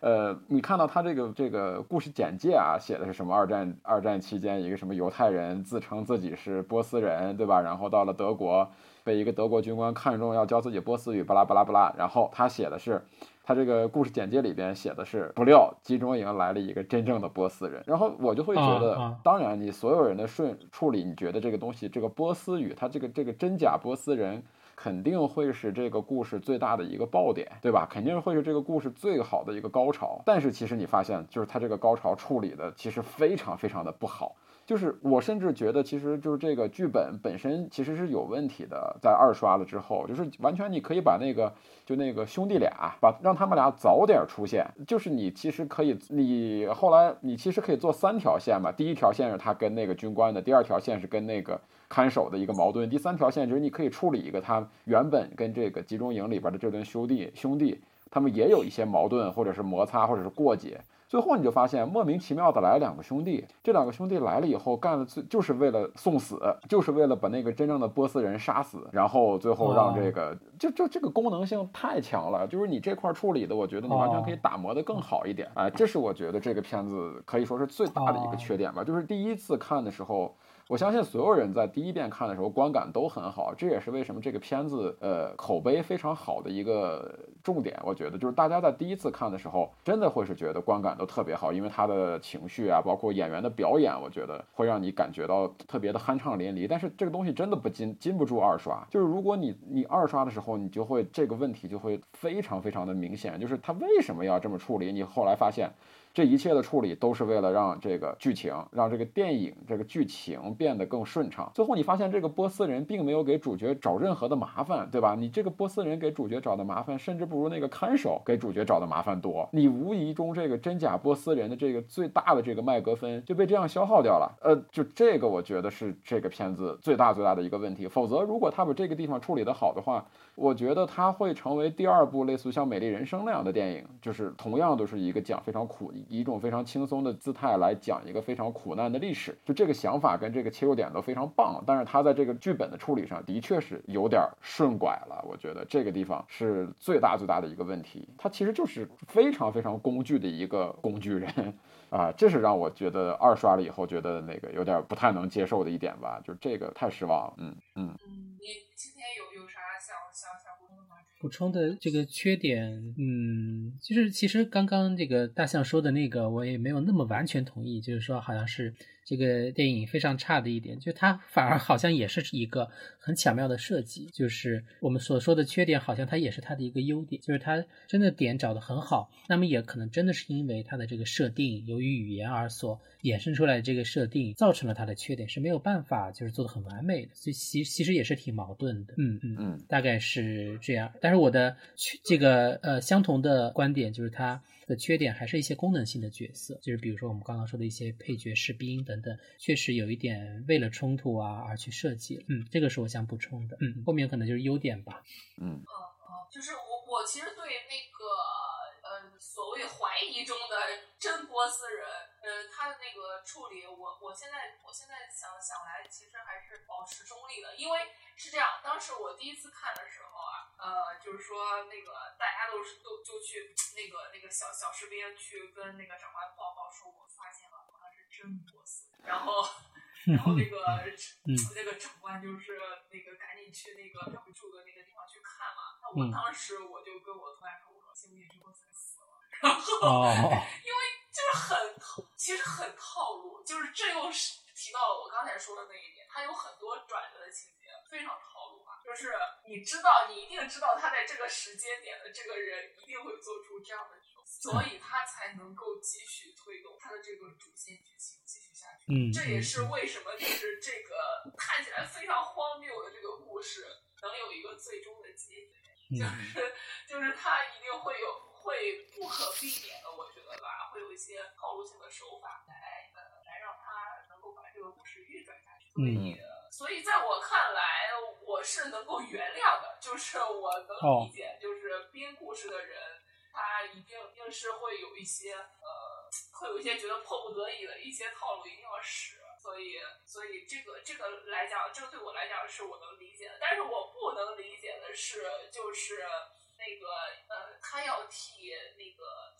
呃，你看到他这个这个故事简介啊，写的是什么？二战二战期间，一个什么犹太人自称自己是波斯人，对吧？然后到了德国，被一个德国军官看中，要教自己波斯语，巴拉巴拉巴拉。然后他写的是，他这个故事简介里边写的是，不料集中营来了一个真正的波斯人。然后我就会觉得，当然你所有人的顺处理，你觉得这个东西，这个波斯语，他这个这个真假波斯人。肯定会是这个故事最大的一个爆点，对吧？肯定会是这个故事最好的一个高潮。但是其实你发现，就是他这个高潮处理的其实非常非常的不好。就是我甚至觉得，其实就是这个剧本本身其实是有问题的。在二刷了之后，就是完全你可以把那个就那个兄弟俩，把让他们俩早点出现。就是你其实可以，你后来你其实可以做三条线嘛。第一条线是他跟那个军官的，第二条线是跟那个看守的一个矛盾，第三条线就是你可以处理一个他原本跟这个集中营里边的这对兄弟兄弟，他们也有一些矛盾，或者是摩擦，或者是过节。最后你就发现莫名其妙的来了两个兄弟，这两个兄弟来了以后干的最就是为了送死，就是为了把那个真正的波斯人杀死，然后最后让这个就就这个功能性太强了，就是你这块处理的，我觉得你完全可以打磨的更好一点，哎，这是我觉得这个片子可以说是最大的一个缺点吧，就是第一次看的时候。我相信所有人在第一遍看的时候观感都很好，这也是为什么这个片子呃口碑非常好的一个重点。我觉得就是大家在第一次看的时候，真的会是觉得观感都特别好，因为他的情绪啊，包括演员的表演，我觉得会让你感觉到特别的酣畅淋漓。但是这个东西真的不禁禁不住二刷，就是如果你你二刷的时候，你就会这个问题就会非常非常的明显，就是他为什么要这么处理？你后来发现。这一切的处理都是为了让这个剧情，让这个电影这个剧情变得更顺畅。最后你发现这个波斯人并没有给主角找任何的麻烦，对吧？你这个波斯人给主角找的麻烦，甚至不如那个看守给主角找的麻烦多。你无疑中这个真假波斯人的这个最大的这个麦格芬就被这样消耗掉了。呃，就这个我觉得是这个片子最大最大的一个问题。否则，如果他把这个地方处理得好的话，我觉得他会成为第二部类似像《美丽人生》那样的电影，就是同样都是一个讲非常苦。以一种非常轻松的姿态来讲一个非常苦难的历史，就这个想法跟这个切入点都非常棒。但是他在这个剧本的处理上的确是有点顺拐了，我觉得这个地方是最大最大的一个问题。他其实就是非常非常工具的一个工具人啊，这是让我觉得二刷了以后觉得那个有点不太能接受的一点吧，就这个太失望了。嗯嗯，你今天有补充的这个缺点，嗯，就是其实刚刚这个大象说的那个，我也没有那么完全同意，就是说好像是。这个电影非常差的一点，就它反而好像也是一个很巧妙的设计，就是我们所说的缺点，好像它也是它的一个优点，就是它真的点找的很好。那么也可能真的是因为它的这个设定，由于语言而所衍生出来的这个设定，造成了它的缺点，是没有办法就是做的很完美的，所以其其实也是挺矛盾的。嗯嗯嗯，大概是这样。但是我的这个呃相同的观点就是它。的缺点还是一些功能性的角色，就是比如说我们刚刚说的一些配角、士兵等等，确实有一点为了冲突啊而去设计。嗯，这个是我想补充的。嗯，后面可能就是优点吧。嗯，呃呃，就是我我其实对那个呃所谓怀疑中的真波斯人，呃他的那个处理，我我现在我现在想想来，其实还是保持中立的，因为是这样，当时我第一次看的时候啊。呃，就是说那个大家都是都就去那个那个小小士兵去跟那个长官报告说，我发现了好像是真波斯，然后 然后那个那个长官就是那个赶紧去那个他们住的那个地方去看嘛。那我当时我就跟我同学说，我说信不信这波斯死了？然后因为就是很其实很套路，就是这又是提到了我刚才说的那一点，它有很多转折的情节，非常套路。就是你知道，你一定知道他在这个时间点的这个人一定会做出这样的举动，所以他才能够继续推动他的这个主线剧情继续下去。嗯，这也是为什么就是这个看起来非常荒谬的这个故事能有一个最终的结局，就是 就是他一定会有会不可避免的，我觉得吧，会有一些套路性的手法来呃来让他能够把这个故事运转下去。所以，所以在我看来，我是能够原谅的，就是我能理解，就是编故事的人，他一定一定是会有一些呃，会有一些觉得迫不得已的一些套路一定要使。所以，所以这个这个来讲，这个对我来讲是我能理解的。但是我不能理解的是，就是那个呃，他要替那个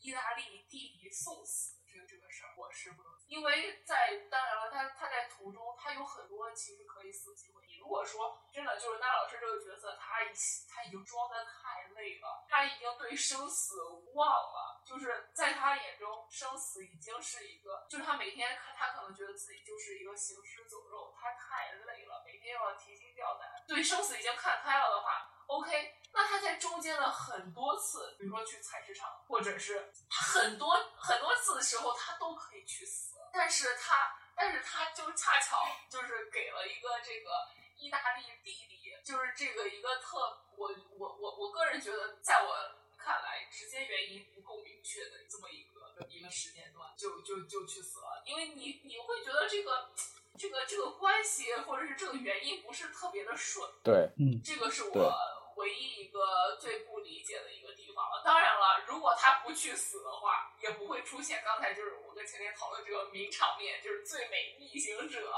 意大利弟弟送死这个这个事儿，我是不能。因为在当然了，他他在途中他有很多其实可以死的机会。如果说真的就是那老师这个角色，他已他已经装的太累了，他已经对生死忘了。就是在他眼中，生死已经是一个，就是他每天看，他可能觉得自己就是一个行尸走肉，他太累了，每天要提心吊胆。对生死已经看开了的话，OK，那他在中间的很多次，比如说去菜市场，或者是很多很多次的时候，他都可以去死，但是他，但是他就恰巧就是给了一个这个意大利弟弟，就是这个一个特，我我我我个人觉得，在我。看来直接原因不够明确的这么一个一个时间段，就就就去死了，因为你你会觉得这个这个这个关系或者是这个原因不是特别的顺。对，嗯，这个是我唯一一个最不理解的一个地方了。当然了，如果他不去死的话，也不会出现刚才就是我跟前天讨论这个名场面，就是最美逆行者，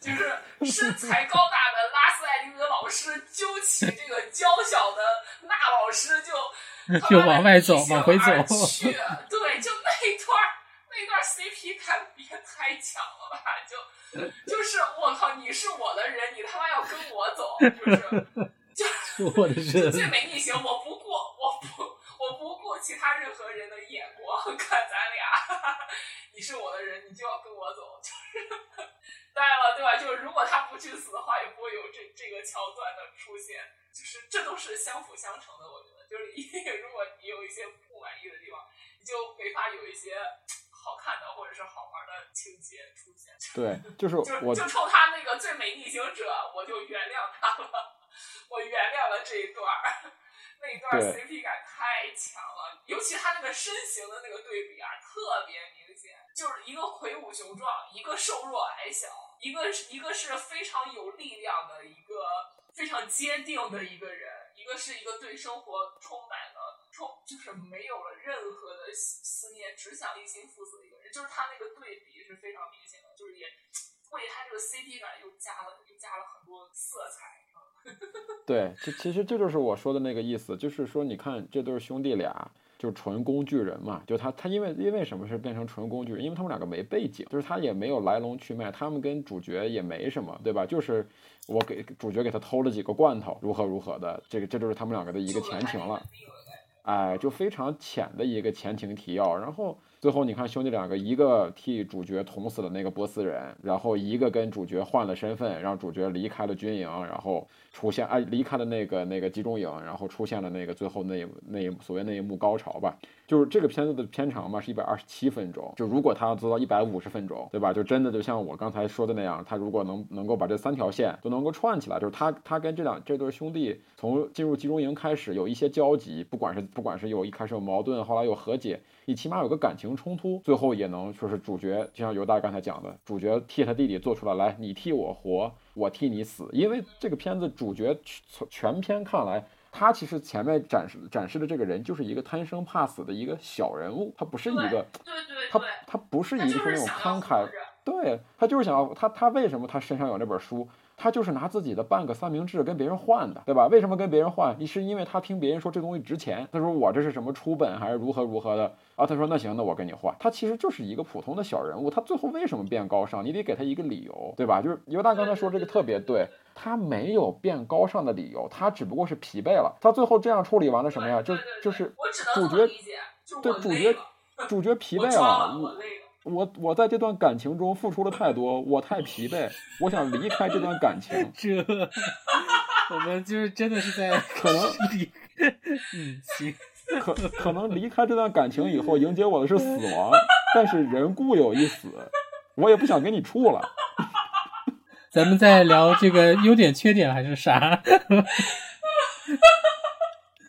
就是身材高大的拉斯艾利德老师揪起这个娇小的娜老师就。就往外走，往回走。去，对，就那段那段 CP 感也太强了吧！就就是我靠，你是我的人，你他妈要跟我走，就是 就是我的人。最美逆行，我不我不顾其他任何人的眼光看咱俩。你是我的人，你就要跟我走，就是当然了，对吧？就是如果他不去死的话，也不会有这这个桥段的出现，就是这都是相辅相成的，我觉得。就是因为如果你有一些不满意的地方，你就没法有一些好看的或者是好玩的情节出现。对，就是就就冲他那个最美逆行者，我就原谅他了，我原谅了这一段儿，那一段 CP 感太强了，尤其他那个身形的那个对比啊，特别明显，就是一个魁梧雄壮，一个瘦弱矮小，一个是一个是非常有力量的一个非常坚定的一个人。一个是一个对生活充满了充，就是没有了任何的思念，只想一心赴死的一个人，就是他那个对比是非常明显的，就是也为他这个 CP 感又加了又加了很多色彩。对，这其实这就是我说的那个意思，就是说你看这对兄弟俩。就纯工具人嘛，就他他因为因为什么是变成纯工具人？因为他们两个没背景，就是他也没有来龙去脉，他们跟主角也没什么，对吧？就是我给主角给他偷了几个罐头，如何如何的，这个这就是他们两个的一个前情了，哎，就非常浅的一个前情提要，然后。最后你看兄弟两个，一个替主角捅死了那个波斯人，然后一个跟主角换了身份，让主角离开了军营，然后出现哎离开了那个那个集中营，然后出现了那个最后那那所谓那一幕高潮吧。就是这个片子的片长嘛是一百二十七分钟，就如果他要做到一百五十分钟，对吧？就真的就像我刚才说的那样，他如果能能够把这三条线都能够串起来，就是他他跟这两这对兄弟从进入集中营开始有一些交集，不管是不管是有一开始有矛盾，后来有和解。你起码有个感情冲突，最后也能说是主角，就像犹大刚才讲的，主角替他弟弟做出了来，你替我活，我替你死。因为这个片子主角从全片看来，他其实前面展示展示的这个人就是一个贪生怕死的一个小人物，他不是一个，对对对，他他不是一个那种慷慨，对他就是想要他他为什么他身上有那本书？他就是拿自己的半个三明治跟别人换的，对吧？为什么跟别人换？你是因为他听别人说这东西值钱。他说我这是什么初本还是如何如何的啊？他说那行，那我跟你换。他其实就是一个普通的小人物，他最后为什么变高尚？你得给他一个理由，对吧？就是尤大刚才说这个特别对，他没有变高尚的理由，他只不过是疲惫了。他最后这样处理完了什么呀？就就是主角对主角主角疲惫了。我我我在这段感情中付出了太多，我太疲惫，我想离开这段感情。这，我们就是真的是在 可能离，嗯行，可可能离开这段感情以后，迎接我的是死亡。但是人固有一死，我也不想跟你处了。咱们在聊这个优点缺点还是啥？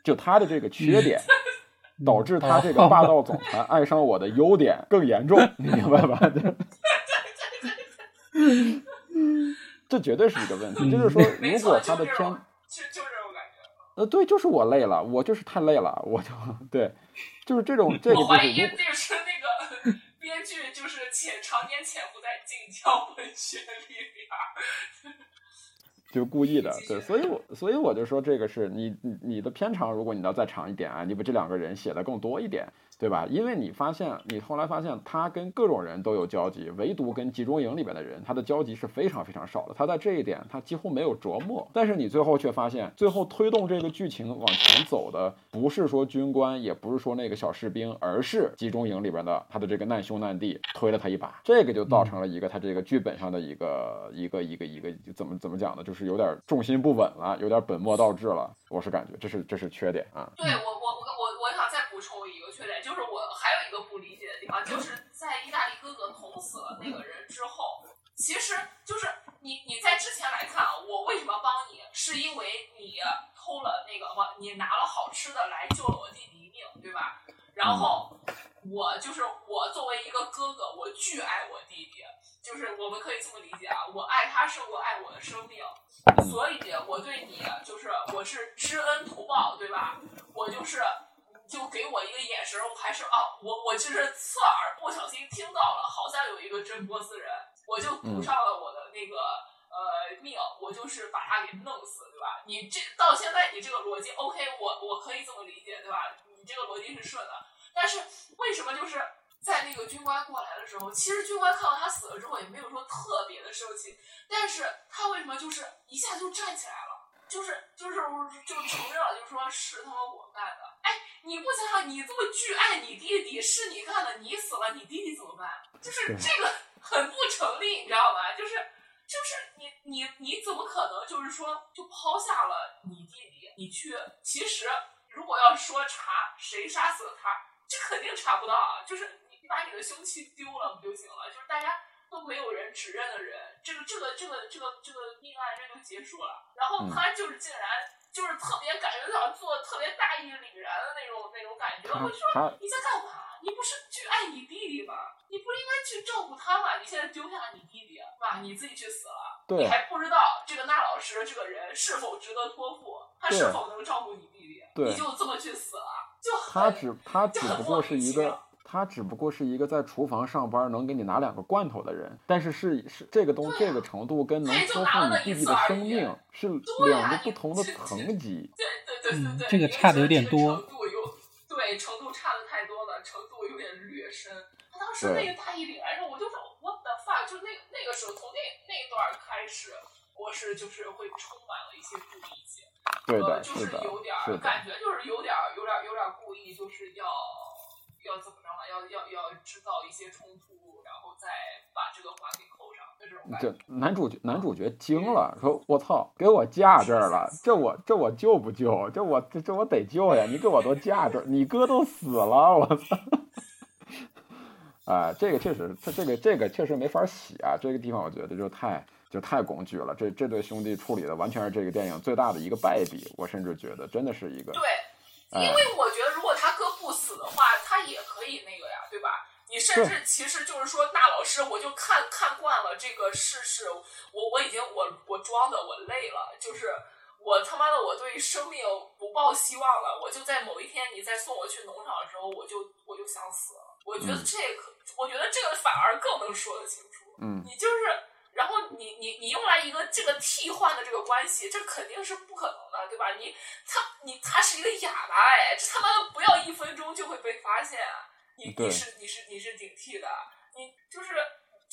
就他的这个缺点。导致他这个霸道总裁爱上我的优点更严重，你明白吧？这绝对是一个问题。就是说，如果他的片，就就这种感觉。呃，对，就是我累了，我就是太累了，我就对，就是这种这个。我怀疑这是那个编剧，就是潜常年潜伏在晋江文学里边。就故意的，对，所以我所以我就说这个是你你你的片长，如果你要再长一点啊，你把这两个人写的更多一点。对吧？因为你发现，你后来发现他跟各种人都有交集，唯独跟集中营里边的人，他的交集是非常非常少的。他在这一点，他几乎没有琢磨。但是你最后却发现，最后推动这个剧情往前走的，不是说军官，也不是说那个小士兵，而是集中营里边的他的这个难兄难弟推了他一把。这个就造成了一个他这个剧本上的一个一个一个一个怎么怎么讲呢？就是有点重心不稳了，有点本末倒置了。我是感觉这是这是缺点啊。对我我我我我想再补充一个缺点，就是我还有一个不理解的地方，就是在意大利哥哥捅死了那个人之后，其实就是你你在之前来看啊，我为什么帮你，是因为你偷了那个不，你拿了好吃的来救了我弟弟一命，对吧？然后我就是我作为一个哥哥，我巨爱我弟弟，就是我们可以这么理解啊，我爱他胜过爱我的生命。所以，我对你就是我是知恩图报，对吧？我就是就给我一个眼神，我还是啊，我我就是侧耳不小心听到了，好像有一个真波斯人，我就补上了我的那个呃命，我就是把他给弄死，对吧？你这到现在你这个逻辑 OK，我我可以这么理解，对吧？你这个逻辑是顺的，但是为什么就是？在那个军官过来的时候，其实军官看到他死了之后也没有说特别的生气，但是他为什么就是一下就站起来了，就是就是就承认了，就说是他妈我干的。哎，你不想想，你这么巨爱你弟弟，是你干的，你死了，你弟弟怎么办？就是这个很不成立，你知道吧？就是就是你你你怎么可能就是说就抛下了你弟弟，你去？其实如果要说查谁杀死了他，这肯定查不到啊，就是。你把你的凶器丢了不就行了？就是大家都没有人指认的人，这个这个这个这个这个命案这就结束了。然后他就是竟然就是特别感觉想做特别大义凛然的那种那种感觉。我说你在干嘛？你不是去爱你弟弟吗？你不应该去照顾他吗？你现在丢下了你弟弟，妈，你自己去死了。你还不知道这个那老师这个人是否值得托付，他是否能照顾你弟弟？你就这么去死了？就他只他只不过是一个。他只不过是一个在厨房上班能给你拿两个罐头的人，但是是是这个东这个程度跟能托付你弟弟的生命是两个不同的层级。对对对对对，这个差的有点多。程度有对程度差的太多了，程度有点略深。他当时那个大义凛然时，我就说我的发，就那那个时候从那那一段开始，我是就是会充满了一些不理解。对的，就是有点感觉，就是有点有点有点故意，就是要。要怎么着了？要要要制造一些冲突，然后再把这个环给扣上，就这种感觉。男主角男主角惊了，说：“我操，给我架这儿了！这我这我救不救？这我这这我得救呀！你给我都架这儿，你哥都死了，我操！” 啊，这个确实，他这个这个确实没法洗啊。这个地方我觉得就太就太工具了。这这对兄弟处理的完全是这个电影最大的一个败笔。我甚至觉得真的是一个对，因为我觉得如果可以那个呀，对吧？你甚至其实就是说，那老师，我就看看惯了这个世事，我我已经我我装的我累了，就是我他妈的我对生命不抱希望了，我就在某一天你再送我去农场的时候，我就我就想死了。我觉得这可，我觉得这个反而更能说得清楚。嗯，你就是。然后你你你用来一个这个替换的这个关系，这肯定是不可能的，对吧？你他你他是一个哑巴哎，这他妈的不要一分钟就会被发现，你你是你是你是顶替的，你就是。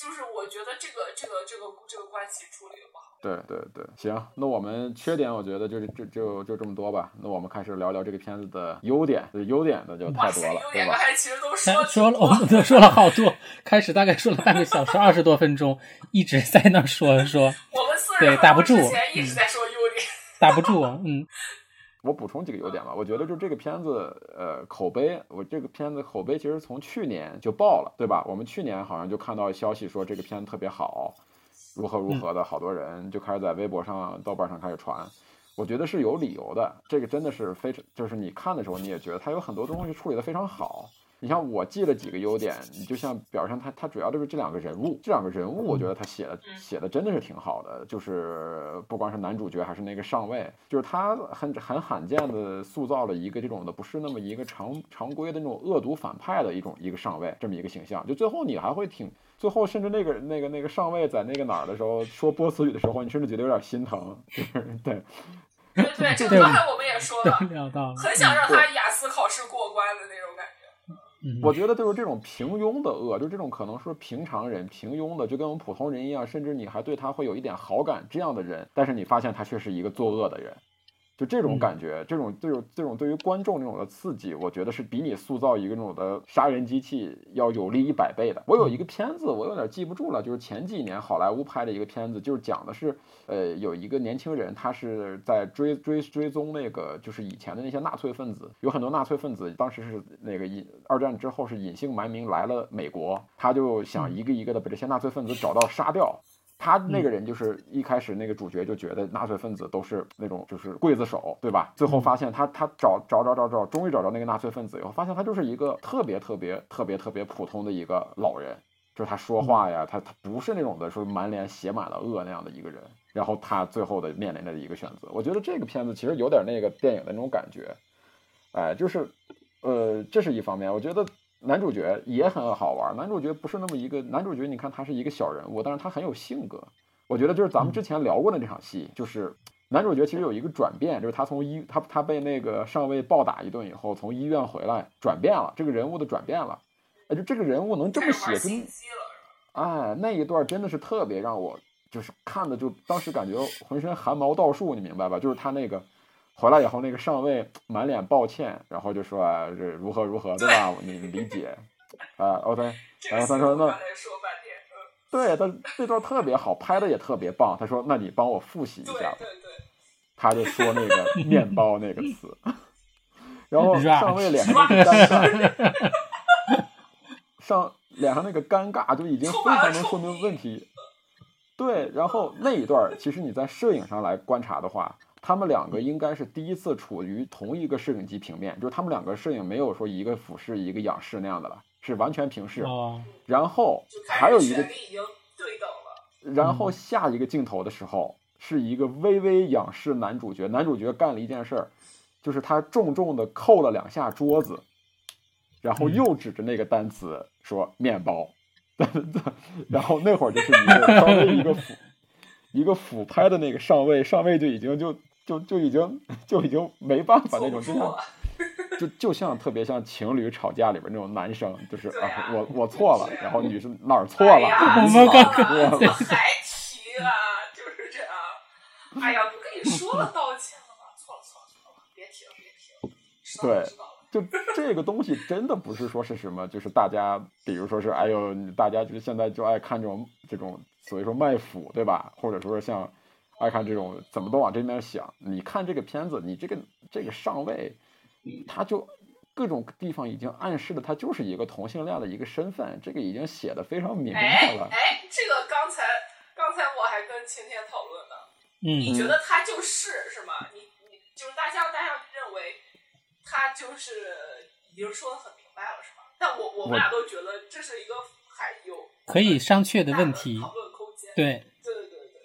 就是我觉得这个这个这个这个关系处理的不好。对对对，行，那我们缺点我觉得就是就就就这么多吧。那我们开始聊聊这个片子的优点，优点的就太多了，对吧？其实都说说了，我们都说了好多。开始大概说了半个小时，二十多分钟，一直在那说说。我们四对打不住，一直在说优点，打不住，嗯。我补充几个优点吧，我觉得就这个片子，呃，口碑，我这个片子口碑其实从去年就爆了，对吧？我们去年好像就看到消息说这个片子特别好，如何如何的，好多人就开始在微博上、豆瓣上开始传。我觉得是有理由的，这个真的是非常，就是你看的时候你也觉得它有很多东西处理的非常好。你像我记了几个优点，你就像表上他他主要就是这两个人物，这两个人物我觉得他写的写的真的是挺好的，就是不光是男主角还是那个上尉，就是他很很罕见的塑造了一个这种的不是那么一个常常规的那种恶毒反派的一种一个上尉这么一个形象，就最后你还会挺最后甚至那个那个那个上尉在那个哪儿的时候说波斯语的时候，你甚至觉得有点心疼，对。对对，这个刚才我们也说了，很想让他雅思考试过关的那种感觉。我觉得就是这种平庸的恶，就这种可能说平常人平庸的，就跟我们普通人一样，甚至你还对他会有一点好感这样的人，但是你发现他却是一个作恶的人。就这种感觉，这种这种这种对于观众那种的刺激，我觉得是比你塑造一个那种的杀人机器要有利一百倍的。我有一个片子，我有点记不住了，就是前几年好莱坞拍的一个片子，就是讲的是，呃，有一个年轻人，他是在追追追踪那个就是以前的那些纳粹分子，有很多纳粹分子当时是那个隐二战之后是隐姓埋名来了美国，他就想一个一个的把这些纳粹分子找到杀掉。他那个人就是一开始那个主角就觉得纳粹分子都是那种就是刽子手，对吧？最后发现他他找找找找找，终于找着那个纳粹分子以后，发现他就是一个特别特别特别特别普通的一个老人，就是他说话呀，他他不是那种的说满脸写满了恶那样的一个人。然后他最后的面临着一个选择，我觉得这个片子其实有点那个电影的那种感觉，哎，就是，呃，这是一方面，我觉得。男主角也很好玩。男主角不是那么一个男主角，你看他是一个小人物，但是他很有性格。我觉得就是咱们之前聊过的那场戏，就是男主角其实有一个转变，就是他从医他他被那个上尉暴打一顿以后，从医院回来转变了，这个人物的转变了。哎，就这个人物能这么写，真哎，那一段真的是特别让我就是看的就当时感觉浑身汗毛倒竖，你明白吧？就是他那个。回来以后，那个上尉满脸抱歉，然后就说：“这如何如何，对吧？你理解啊？”OK，然后他说：“那对，他这段特别好，拍的也特别棒。”他说：“那你帮我复习一下。”他就说那个“面包”那个词，然后上尉脸上那个尴尬，上脸上那个尴尬就已经非常能说明问题。对，然后那一段其实你在摄影上来观察的话。他们两个应该是第一次处于同一个摄影机平面，就是他们两个摄影没有说一个俯视一个仰视那样的了，是完全平视。然后还有一个，然后下一个镜头的时候，是一个微微仰视男主角，男主角干了一件事儿，就是他重重的扣了两下桌子，然后又指着那个单词说“面包”，然后那会儿就是一个稍微一个俯一个俯拍的那个上位，上位就已经就。就就已经就已经没办法那种，就像就就像特别像情侣吵架里边那种男生，就是啊，我我错了，然后女生哪儿错了？我们刚刚还提了，就是这样。哎呀，不跟你说了，道歉了吗？错了错了错了，别提了别提了。对，就这个东西真的不是说是什么，就是大家比如说是哎呦，大家就是现在就爱看这种这种所以说卖腐对吧？或者说是像。爱看这种怎么都往这边想。你看这个片子，你这个这个上位，他就各种地方已经暗示了他就是一个同性恋的一个身份，这个已经写的非常明白了。哎，这个刚才刚才我还跟晴天讨论呢。嗯，你觉得他就是是吗？你你就是大家大家认为他就是已经说的很明白了是吗？但我我们俩都觉得这是一个还有可以商榷的问题，讨论空间。对。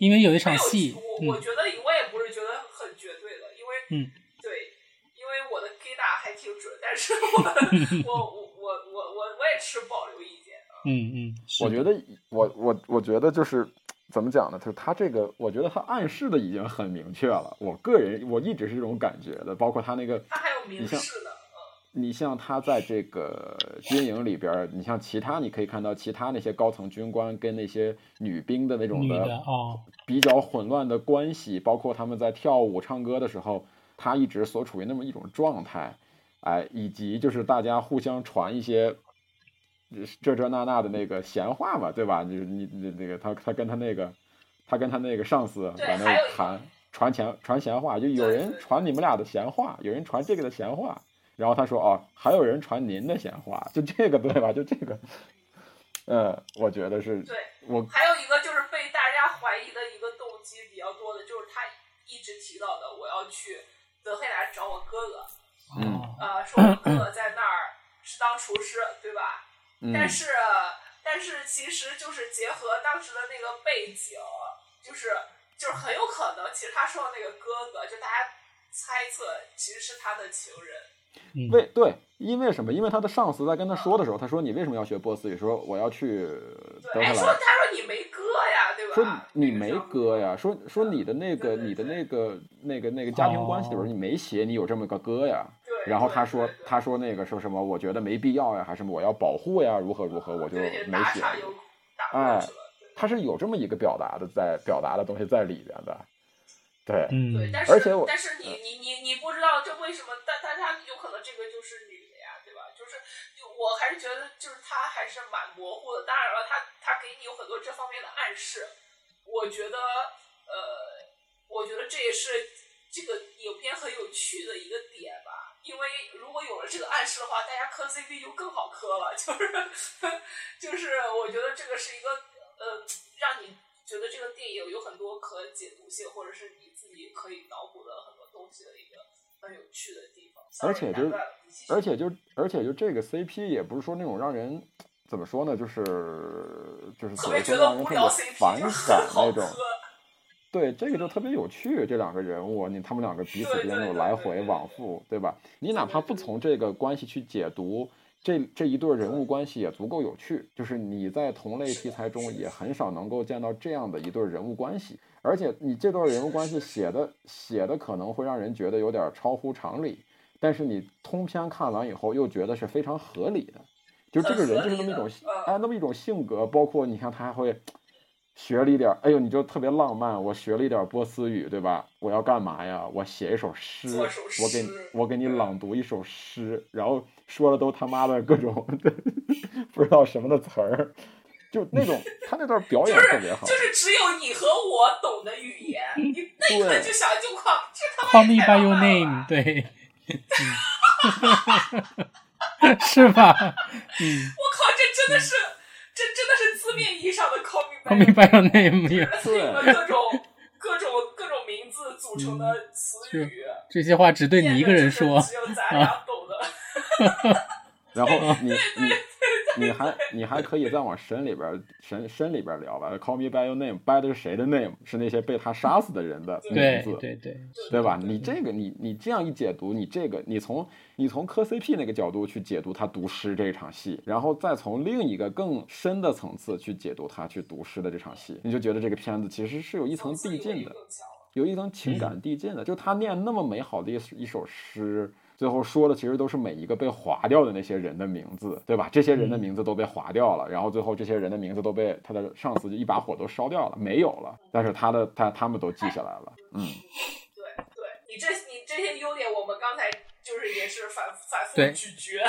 因为有一场戏，我我觉得我也不是觉得很绝对的，因为嗯，对，因为我的 G 打还挺准，但是我我我我我我我也持保留意见嗯嗯，我觉得我我我觉得就是怎么讲呢？就是他这个，我觉得他暗示的已经很明确了。我个人我一直是这种感觉的，包括他那个，他还有明示的。你像他在这个军营里边，你像其他，你可以看到其他那些高层军官跟那些女兵的那种的比较混乱的关系，包括他们在跳舞唱歌的时候，他一直所处于那么一种状态，哎，以及就是大家互相传一些这这那那的那个闲话嘛，对吧？就是你那那个他他跟他那个他跟他那个上司在那谈传闲传闲话，就有人传你们俩的闲话，有人传这个的闲话。然后他说：“哦，还有人传您的闲话，就这个对吧？就这个，嗯，我觉得是。对，我还有一个就是被大家怀疑的一个动机比较多的，就是他一直提到的，我要去德黑兰找我哥哥。嗯。呃，说我哥哥在那儿是当厨师，对吧？但是但是其实就是结合当时的那个背景，就是就是很有可能，其实他说的那个哥哥，就大家猜测其实是他的情人。为对，因为什么？因为他的上司在跟他说的时候，他说你为什么要学波斯语？说我要去德黑兰。说他说你没哥呀，对吧？说你没哥呀，说说你的那个你的那个那个那个家庭关系里边你没写你有这么个哥呀。然后他说他说那个说什么？我觉得没必要呀，还是我要保护呀？如何如何？我就没写。哎，他是有这么一个表达的，在表达的东西在里边的。对，嗯对，但是但是你你你你不知道这为什么？但但他有可能这个就是女的呀，对吧？就是就我还是觉得就是他还是蛮模糊的。当然了，他他给你有很多这方面的暗示。我觉得呃，我觉得这也是这个影片很有趣的一个点吧。因为如果有了这个暗示的话，大家磕 CP 就更好磕了。就是 就是我觉得这个是一个呃，让你觉得这个电影有很多可解读性，或者是你自己。可以脑补的很多东西的一个很有趣的地方，而且就而且就而且就这个 CP 也不是说那种让人怎么说呢，就是就是所谓说让人特别反感那种。对，这个就特别有趣，这两个人物，你他们两个彼此之间那种来回往复，对吧？你哪怕不从这个关系去解读。这这一对人物关系也足够有趣，就是你在同类题材中也很少能够见到这样的一对人物关系，而且你这段人物关系写的写的可能会让人觉得有点超乎常理，但是你通篇看完以后又觉得是非常合理的，就这个人就是那么一种哎那么一种性格，包括你看他还会。学了一点，哎呦，你就特别浪漫。我学了一点波斯语，对吧？我要干嘛呀？我写一首诗，我给我给你朗读一首诗，然后说的都他妈的各种 不知道什么的词儿，就那种他那段表演特别好，就是只有你和我懂的语言，你那个就想就靠这，Call me by your name，对，是吧？嗯，我靠，这真的是。这真的是字面意义上的 call me by your name，对，各种各种各种名字组成的词语。这些话只对你一个人说，只有咱俩懂的。然后你你你还 你还可以再往深里边深深里边聊吧。Call me by your name，by 的是谁的 name？是那些被他杀死的人的名字，对对对吧？你这个你你这样一解读，你这个你从你从磕 CP 那个角度去解读他读诗这场戏，然后再从另一个更深的层次去解读他去读诗的这场戏，你就觉得这个片子其实是有一层递进的，有一层情感递进的。就他念那么美好的一一首诗。最后说的其实都是每一个被划掉的那些人的名字，对吧？这些人的名字都被划掉了，然后最后这些人的名字都被他的上司就一把火都烧掉了，没有了。但是他的他他们都记下来了。嗯，对对，你这你这些优点，我们刚才就是也是反反复咀嚼，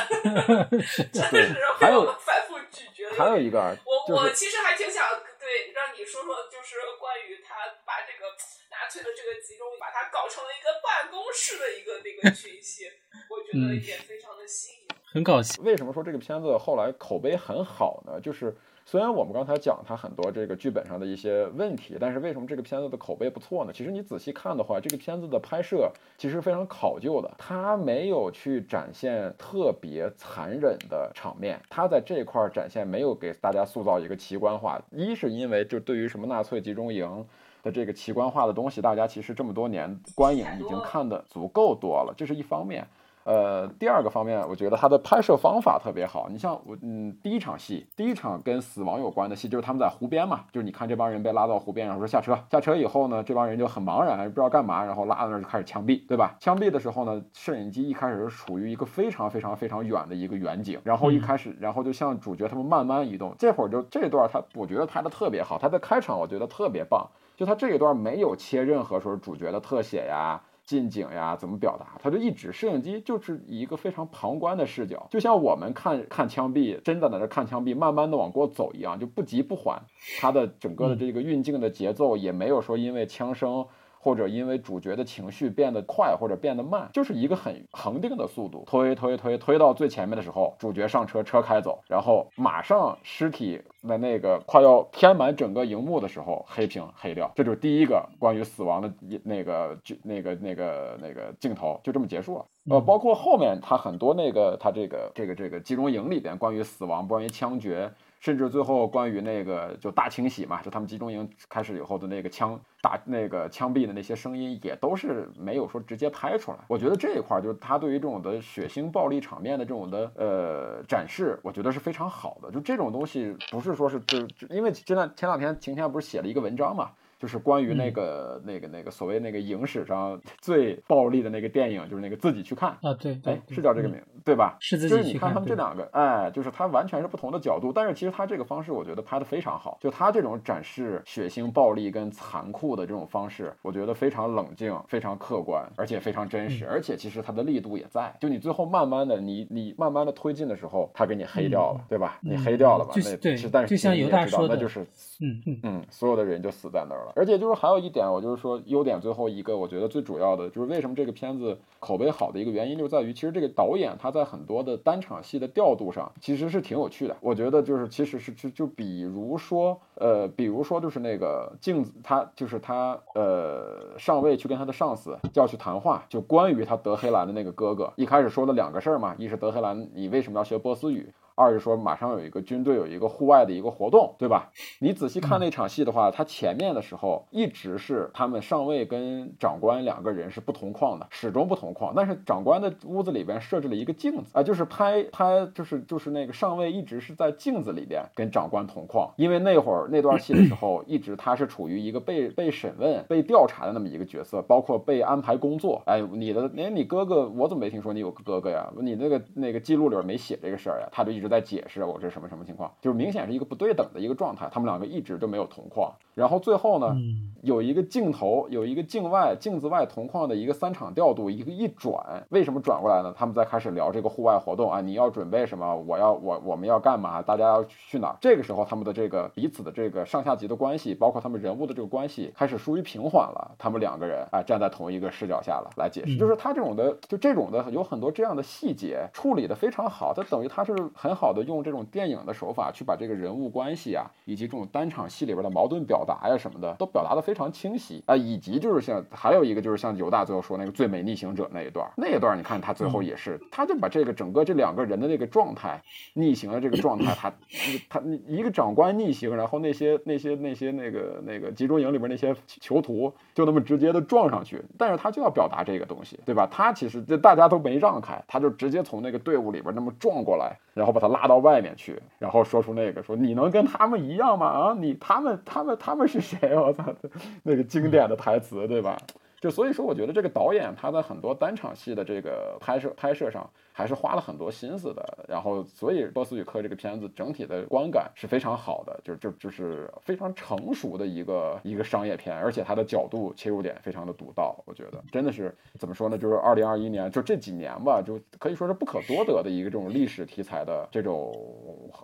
真的是还有反复咀嚼。还有一个，我我其实还挺想对让你说说，就是关于他把这个。纳粹的这个集中，把它搞成了一个办公室的一个那个群戏，我觉得也非常的新颖，很搞笑。为什么说这个片子后来口碑很好呢？就是虽然我们刚才讲它很多这个剧本上的一些问题，但是为什么这个片子的口碑不错呢？其实你仔细看的话，这个片子的拍摄其实非常考究的，它没有去展现特别残忍的场面，它在这块展现没有给大家塑造一个奇观化。一是因为就对于什么纳粹集中营。的这个奇观化的东西，大家其实这么多年观影已经看的足够多了，这是一方面。呃，第二个方面，我觉得它的拍摄方法特别好。你像我，嗯，第一场戏，第一场跟死亡有关的戏，就是他们在湖边嘛，就是你看这帮人被拉到湖边，然后说下车，下车以后呢，这帮人就很茫然，不知道干嘛，然后拉到那儿就开始枪毙，对吧？枪毙的时候呢，摄影机一开始是处于一个非常非常非常远的一个远景，然后一开始，然后就像主角他们慢慢移动，这会儿就这段他我觉得拍的特别好，他的开场我觉得特别棒。就他这一段没有切任何说主角的特写呀、近景呀，怎么表达？他就一直摄影机就是以一个非常旁观的视角，就像我们看看枪毙，真的在那看枪毙，慢慢的往过走一样，就不急不缓。他的整个的这个运镜的节奏也没有说因为枪声。或者因为主角的情绪变得快或者变得慢，就是一个很恒定的速度，推推推推到最前面的时候，主角上车，车开走，然后马上尸体的那个快要填满整个荧幕的时候，黑屏黑掉，这就是第一个关于死亡的那个那个那个那个镜头，就这么结束了。呃，包括后面他很多那个他这个这个这个集中营里边关于死亡、关于枪决。甚至最后关于那个就大清洗嘛，就他们集中营开始以后的那个枪打那个枪毙的那些声音，也都是没有说直接拍出来。我觉得这一块就是他对于这种的血腥暴力场面的这种的呃展示，我觉得是非常好的。就这种东西不是说是就就因为前两前两天晴天不是写了一个文章嘛。就是关于那个那个那个所谓那个影史上 最暴力的那个电影，就是那个自己去看啊，对，哎，是叫这个名，对吧？是自己去看。就是你看他们这两个，哎，就是他完全是不同的角度，但是其实他这个方式，我觉得拍的非常好。就他这种展示血腥、暴力跟残酷的这种方式，我觉得非常冷静、非常客观，而且非常真实，而且其实它的力度也在。就你最后慢慢的，你你慢慢的推进的时候，他给你黑掉了，对吧？你黑掉了吧？那对，是，但是就像犹大说的，那就是，嗯嗯嗯，所有的人就死在那儿而且就是还有一。点，我就是说优点，最后一个，我觉得最主要的就是为什么这个片子口碑好的一个原因，就在于其实这个导演他在很多的单场戏的调度上其实是挺有趣的。我觉得就是其实是就就比如说呃，比如说就是那个镜子，他就是他呃上尉去跟他的上司叫去谈话，就关于他德黑兰的那个哥哥，一开始说了两个事儿嘛，一是德黑兰你为什么要学波斯语？二是说马上有一个军队有一个户外的一个活动，对吧？你仔细看那场戏的话，他前面的时候一直是他们上尉跟长官两个人是不同框的，始终不同框。但是长官的屋子里边设置了一个镜子啊，就是拍拍就是就是那个上尉一直是在镜子里边跟长官同框，因为那会儿那段戏的时候，一直他是处于一个被被审问、被调查的那么一个角色，包括被安排工作。哎，你的连你哥哥，我怎么没听说你有个哥哥呀？你那个那个记录里边没写这个事儿呀？他就一直。在解释我这什么什么情况，就是明显是一个不对等的一个状态，他们两个一直都没有同框。然后最后呢，有一个镜头，有一个镜外镜子外同框的一个三场调度，一个一转，为什么转过来呢？他们在开始聊这个户外活动啊，你要准备什么？我要我我们要干嘛？大家要去哪儿？这个时候他们的这个彼此的这个上下级的关系，包括他们人物的这个关系，开始疏于平缓了。他们两个人啊站在同一个视角下了来解释，就是他这种的，就这种的有很多这样的细节处理的非常好，他等于他是很好的用这种电影的手法去把这个人物关系啊，以及这种单场戏里边的矛盾表。达呀什么的都表达的非常清晰啊，以及就是像还有一个就是像犹大最后说那个最美逆行者那一段，那一段你看他最后也是，他就把这个整个这两个人的那个状态逆行的这个状态，他 他一个长官逆行，然后那些那些那些那个那个集中营里边那些囚徒就那么直接的撞上去，但是他就要表达这个东西，对吧？他其实这大家都没让开，他就直接从那个队伍里边那么撞过来，然后把他拉到外面去，然后说出那个说你能跟他们一样吗？啊，你他们他们他。们是谁？我操，那个经典的台词，对吧？就所以说，我觉得这个导演他在很多单场戏的这个拍摄拍摄上。还是花了很多心思的，然后所以《波斯语课》这个片子整体的观感是非常好的，就就就是非常成熟的一个一个商业片，而且它的角度切入点非常的独到，我觉得真的是怎么说呢？就是二零二一年就这几年吧，就可以说是不可多得的一个这种历史题材的这种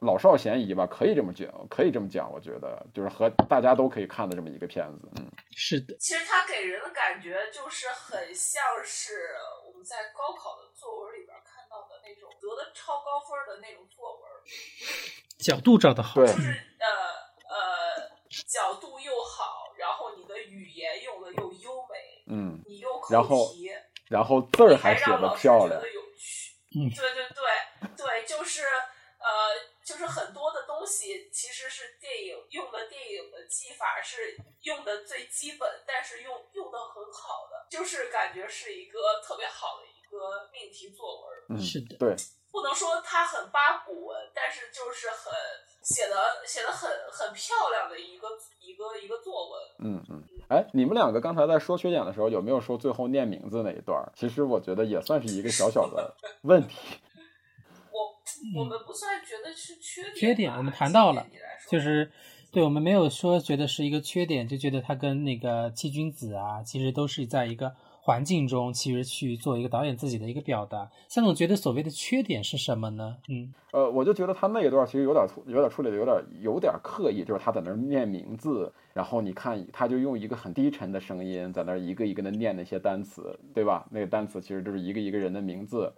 老少咸宜吧，可以这么讲，可以这么讲，我觉得就是和大家都可以看的这么一个片子，嗯，是的。其实它给人的感觉就是很像是我们在高考的作文里边看到的。那种得的超高分的那种作文，角度找的好，就是呃呃，角度又好，然后你的语言用的又优美，嗯，你又口题，然后字儿还写的漂亮，有趣，嗯，对对对对，就是呃，就是很多的东西其实是电影用的电影的技法是用的最基本，但是用用的很好的，就是感觉是一个特别好的一。个命题作文，嗯是的，对，不能说它很八股文，但是就是很写的写的很很漂亮的一个一个一个作文。嗯嗯，哎，你们两个刚才在说缺点的时候，有没有说最后念名字那一段？其实我觉得也算是一个小小的问题。我我们不算觉得是缺点，缺点我们谈到了，就是对我们没有说觉得是一个缺点，就觉得他跟那个七君子啊，其实都是在一个。环境中，其实去做一个导演自己的一个表达。三总觉得所谓的缺点是什么呢？嗯，呃，我就觉得他那一段其实有点有点处理的有点有点刻意，就是他在那儿念名字，然后你看他就用一个很低沉的声音在那儿一个一个的念那些单词，对吧？那个单词其实就是一个一个人的名字，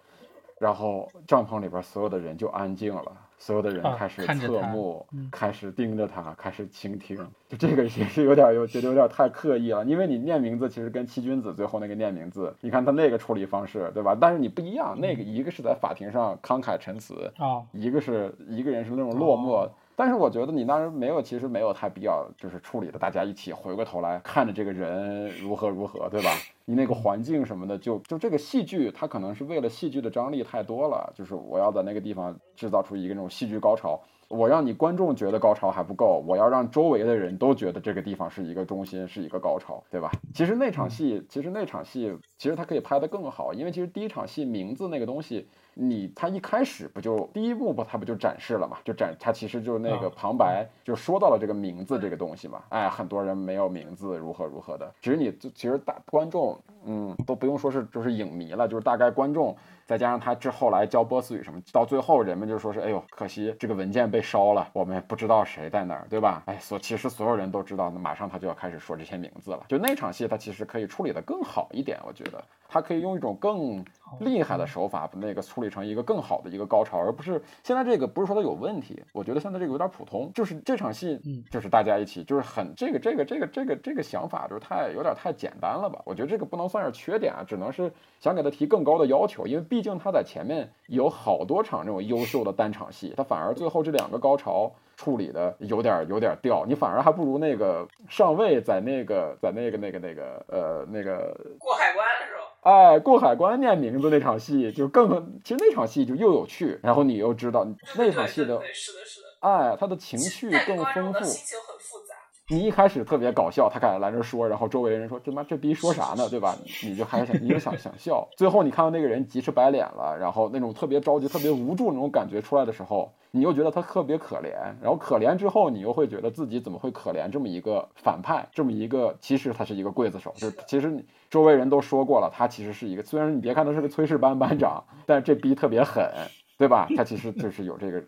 然后帐篷里边所有的人就安静了。所有的人开始侧目，开始盯着他，开始倾听。就这个也是有点有觉得有点太刻意了，因为你念名字其实跟七君子最后那个念名字，你看他那个处理方式，对吧？但是你不一样，那个一个是在法庭上慷慨陈词啊，一个是一个人是那种落寞。但是我觉得你当时没有，其实没有太必要，就是处理的，大家一起回过头来看着这个人如何如何，对吧？你那个环境什么的，就就这个戏剧，它可能是为了戏剧的张力太多了，就是我要在那个地方制造出一个那种戏剧高潮，我让你观众觉得高潮还不够，我要让周围的人都觉得这个地方是一个中心，是一个高潮，对吧？其实那场戏，其实那场戏，其实它可以拍得更好，因为其实第一场戏名字那个东西。你他一开始不就第一幕不他不就展示了嘛？就展他其实就是那个旁白就说到了这个名字这个东西嘛。哎，很多人没有名字，如何如何的。其实你其实大观众，嗯，都不用说是就是影迷了，就是大概观众。再加上他之后来教波斯语什么，到最后人们就说是，哎呦，可惜这个文件被烧了，我们也不知道谁在哪儿，对吧？哎，所其实所有人都知道，那马上他就要开始说这些名字了。就那场戏，他其实可以处理的更好一点，我觉得他可以用一种更厉害的手法把那个处理成一个更好的一个高潮，而不是现在这个不是说他有问题，我觉得现在这个有点普通，就是这场戏，就是大家一起，就是很这个这个这个这个这个想法就是太有点太简单了吧？我觉得这个不能算是缺点啊，只能是想给他提更高的要求，因为。毕竟他在前面有好多场这种优秀的单场戏，他反而最后这两个高潮处理的有点有点掉，你反而还不如那个上尉在那个在那个那个那个呃那个过海关的时候，哎，过海关念名字那场戏就更，其实那场戏就又有趣，然后你又知道那场戏的是的是的，哎，他的情绪更丰富。你一开始特别搞笑，他敢来这说，然后周围人说：“这妈这逼说啥呢？对吧？”你就还是想，你就想想笑。最后你看到那个人急赤白脸了，然后那种特别着急、特别无助那种感觉出来的时候，你又觉得他特别可怜。然后可怜之后，你又会觉得自己怎么会可怜这么一个反派，这么一个其实他是一个刽子手。就是其实你周围人都说过了，他其实是一个，虽然你别看他是个炊事班班长，但是这逼特别狠，对吧？他其实就是有这个。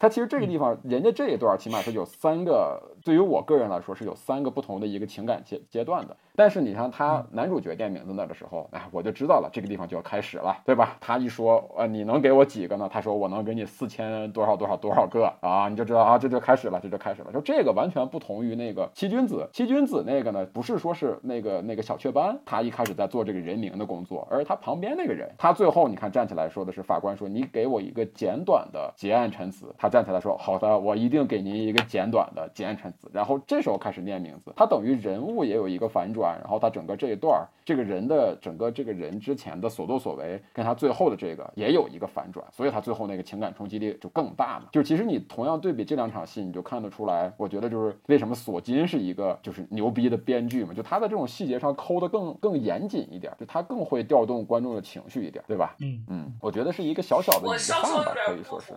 他其实这个地方，人家这一段起码是有三个，对于我个人来说是有三个不同的一个情感阶阶段的。但是你看他男主角店名字那的时候，哎，我就知道了，这个地方就要开始了，对吧？他一说，呃，你能给我几个呢？他说我能给你四千多少多少多少个啊，你就知道啊，这就开始了，这就开始了。就这个完全不同于那个七君子，七君子那个呢，不是说是那个那个小雀斑，他一开始在做这个人名的工作，而他旁边那个人，他最后你看站起来说的是法官说你给我一个简短的结案陈词，他站起来说好的，我一定给您一个简短的结案陈词。然后这时候开始念名字，他等于人物也有一个反转。然后他整个这一段这个人的整个这个人之前的所作所为，跟他最后的这个也有一个反转，所以他最后那个情感冲击力就更大嘛。就其实你同样对比这两场戏，你就看得出来，我觉得就是为什么索金是一个就是牛逼的编剧嘛，就他在这种细节上抠的更更严谨一点，就他更会调动观众的情绪一点，对吧？嗯嗯，我觉得是一一个小小的一个范吧，可以说是。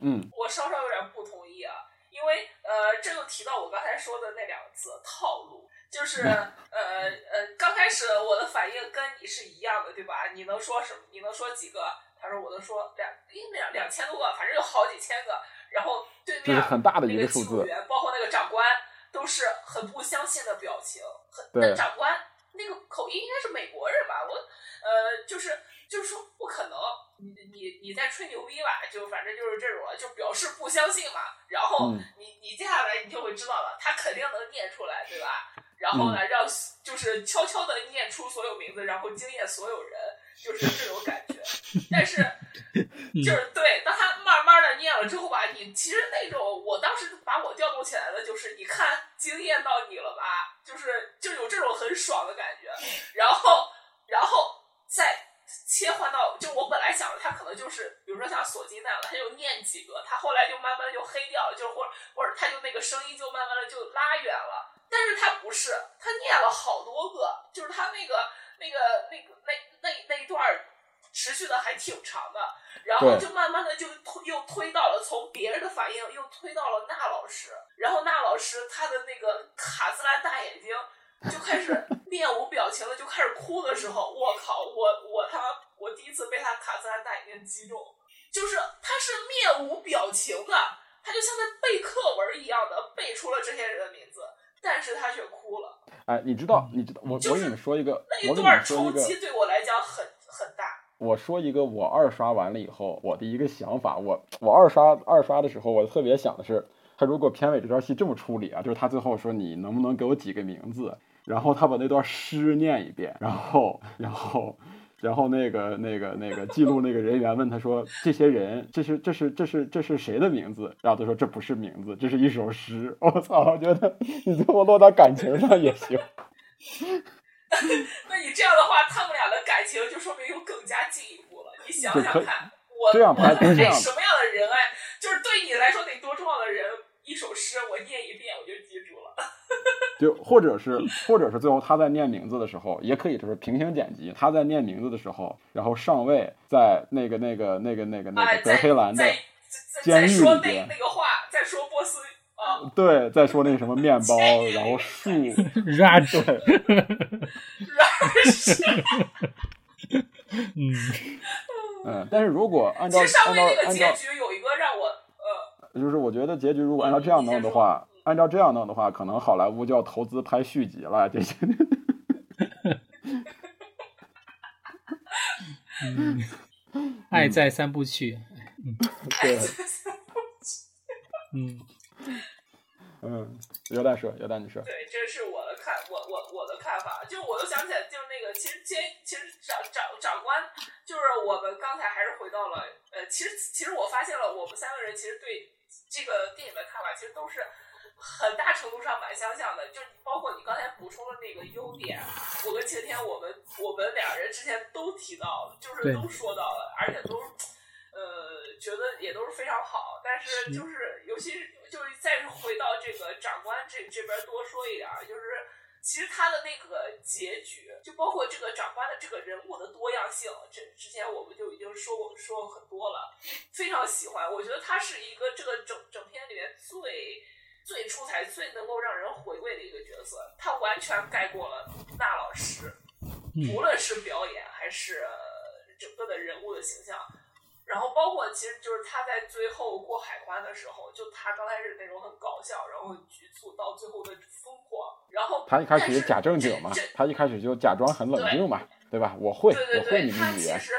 嗯，我稍稍有点不同意啊，因为呃，这又提到我刚才说的那两个字套路。就是 呃呃，刚开始我的反应跟你是一样的，对吧？你能说什么？你能说几个？他说我能说两两两千多个，反正有好几千个。然后对面很大的一个数字，包括那个长官，都是很不相信的表情。很那长官那个口音应该是美国人吧？我呃，就是就是说不可能，你你你在吹牛逼吧？就反正就是这种，就表示不相信嘛。然后你你接下来你就会知道了，他肯定能念出来，对吧？然后呢，让就是悄悄的念出所有名字，然后惊艳所有人，就是这种感觉。但是，就是对，当他慢慢的念了之后吧，你其实那种，我当时把我调动起来的就是，你看惊艳到你了吧？就是就有这种很爽的感觉。然后，然后再切换到，就我本来想着他可能就是，比如说像锁金那样，他就念几个，他后来就慢慢就黑掉了，就或或者他就那个声音就慢慢的就拉远了。但是他不是，他念了好多个，就是他那个那个那个那那那一段持续的还挺长的，然后就慢慢的就推又推到了从别人的反应又推到了那老师，然后那老师他的那个卡姿兰大眼睛就开始 面无表情的就开始哭的时候，我靠，我我他妈我第一次被他卡姿兰大眼睛击中，就是他是面无表情的，他就像在背课文一样的背出了这些人的名字。但是他却哭了。哎，你知道，你知道，我我跟你说一个，我跟你说一段，冲击对我来讲很很大。我说一个我二刷完了以后我的一个想法，我我二刷二刷的时候，我特别想的是，他如果片尾这段戏这么处理啊，就是他最后说你能不能给我几个名字，然后他把那段诗念一遍，然后然后。然后那个那个那个记录那个人员问他说：“这些人，这是这是这是这是谁的名字？”然后他说：“这不是名字，这是一首诗。”我操！我觉得你最后落到感情上也行。那你这样的话，他们俩的感情就说明又更加进一步了。你想想看，我这样拍这样什么样的人爱，就是对你来说得多重要的人，一首诗我念一遍我就记住了。就或者是，或者是最后他在念名字的时候，也可以就是平行剪辑。他在念名字的时候，然后上尉在那个那个那个那个那个德黑兰的监狱里边，那个话在说波斯啊，对，再说那个什么面包，然后树，然对，嗯。嗯，但是如果按照按照按照，结局有一个让我呃，就是我觉得结局如果按照这样弄的话。按照这样弄的话，可能好莱坞就要投资拍续集了。这些，爱在三部曲，嗯，对，嗯，嗯，有点说，有点你说。对，这是我的看，我我我的看法。就我都想起来，就是那个，其实监，其实长长长官，就是我们刚才还是回到了，呃，其实其实我发现了，我们三个人其实对这个电影的看法，其实都是。很大程度上蛮相像的，就包括你刚才补充的那个优点，我跟晴天我们我们两人之前都提到了，就是都说到了，而且都呃觉得也都是非常好。但是就是尤其是就是再回到这个长官这这边多说一点，就是其实他的那个结局，就包括这个长官的这个人物的多样性，这之前我们就已经说过说过很多了，非常喜欢。我觉得他是一个这个整整片里面最。最出彩、最能够让人回味的一个角色，他完全盖过了那老师，无论是表演还是整个的人物的形象。然后包括其实就是他在最后过海关的时候，就他刚开始那种很搞笑，然后局促，到最后的疯狂。然后他一开始假正经嘛，他一开始就假装很冷静嘛，对吧？我会，我会你们语言。其实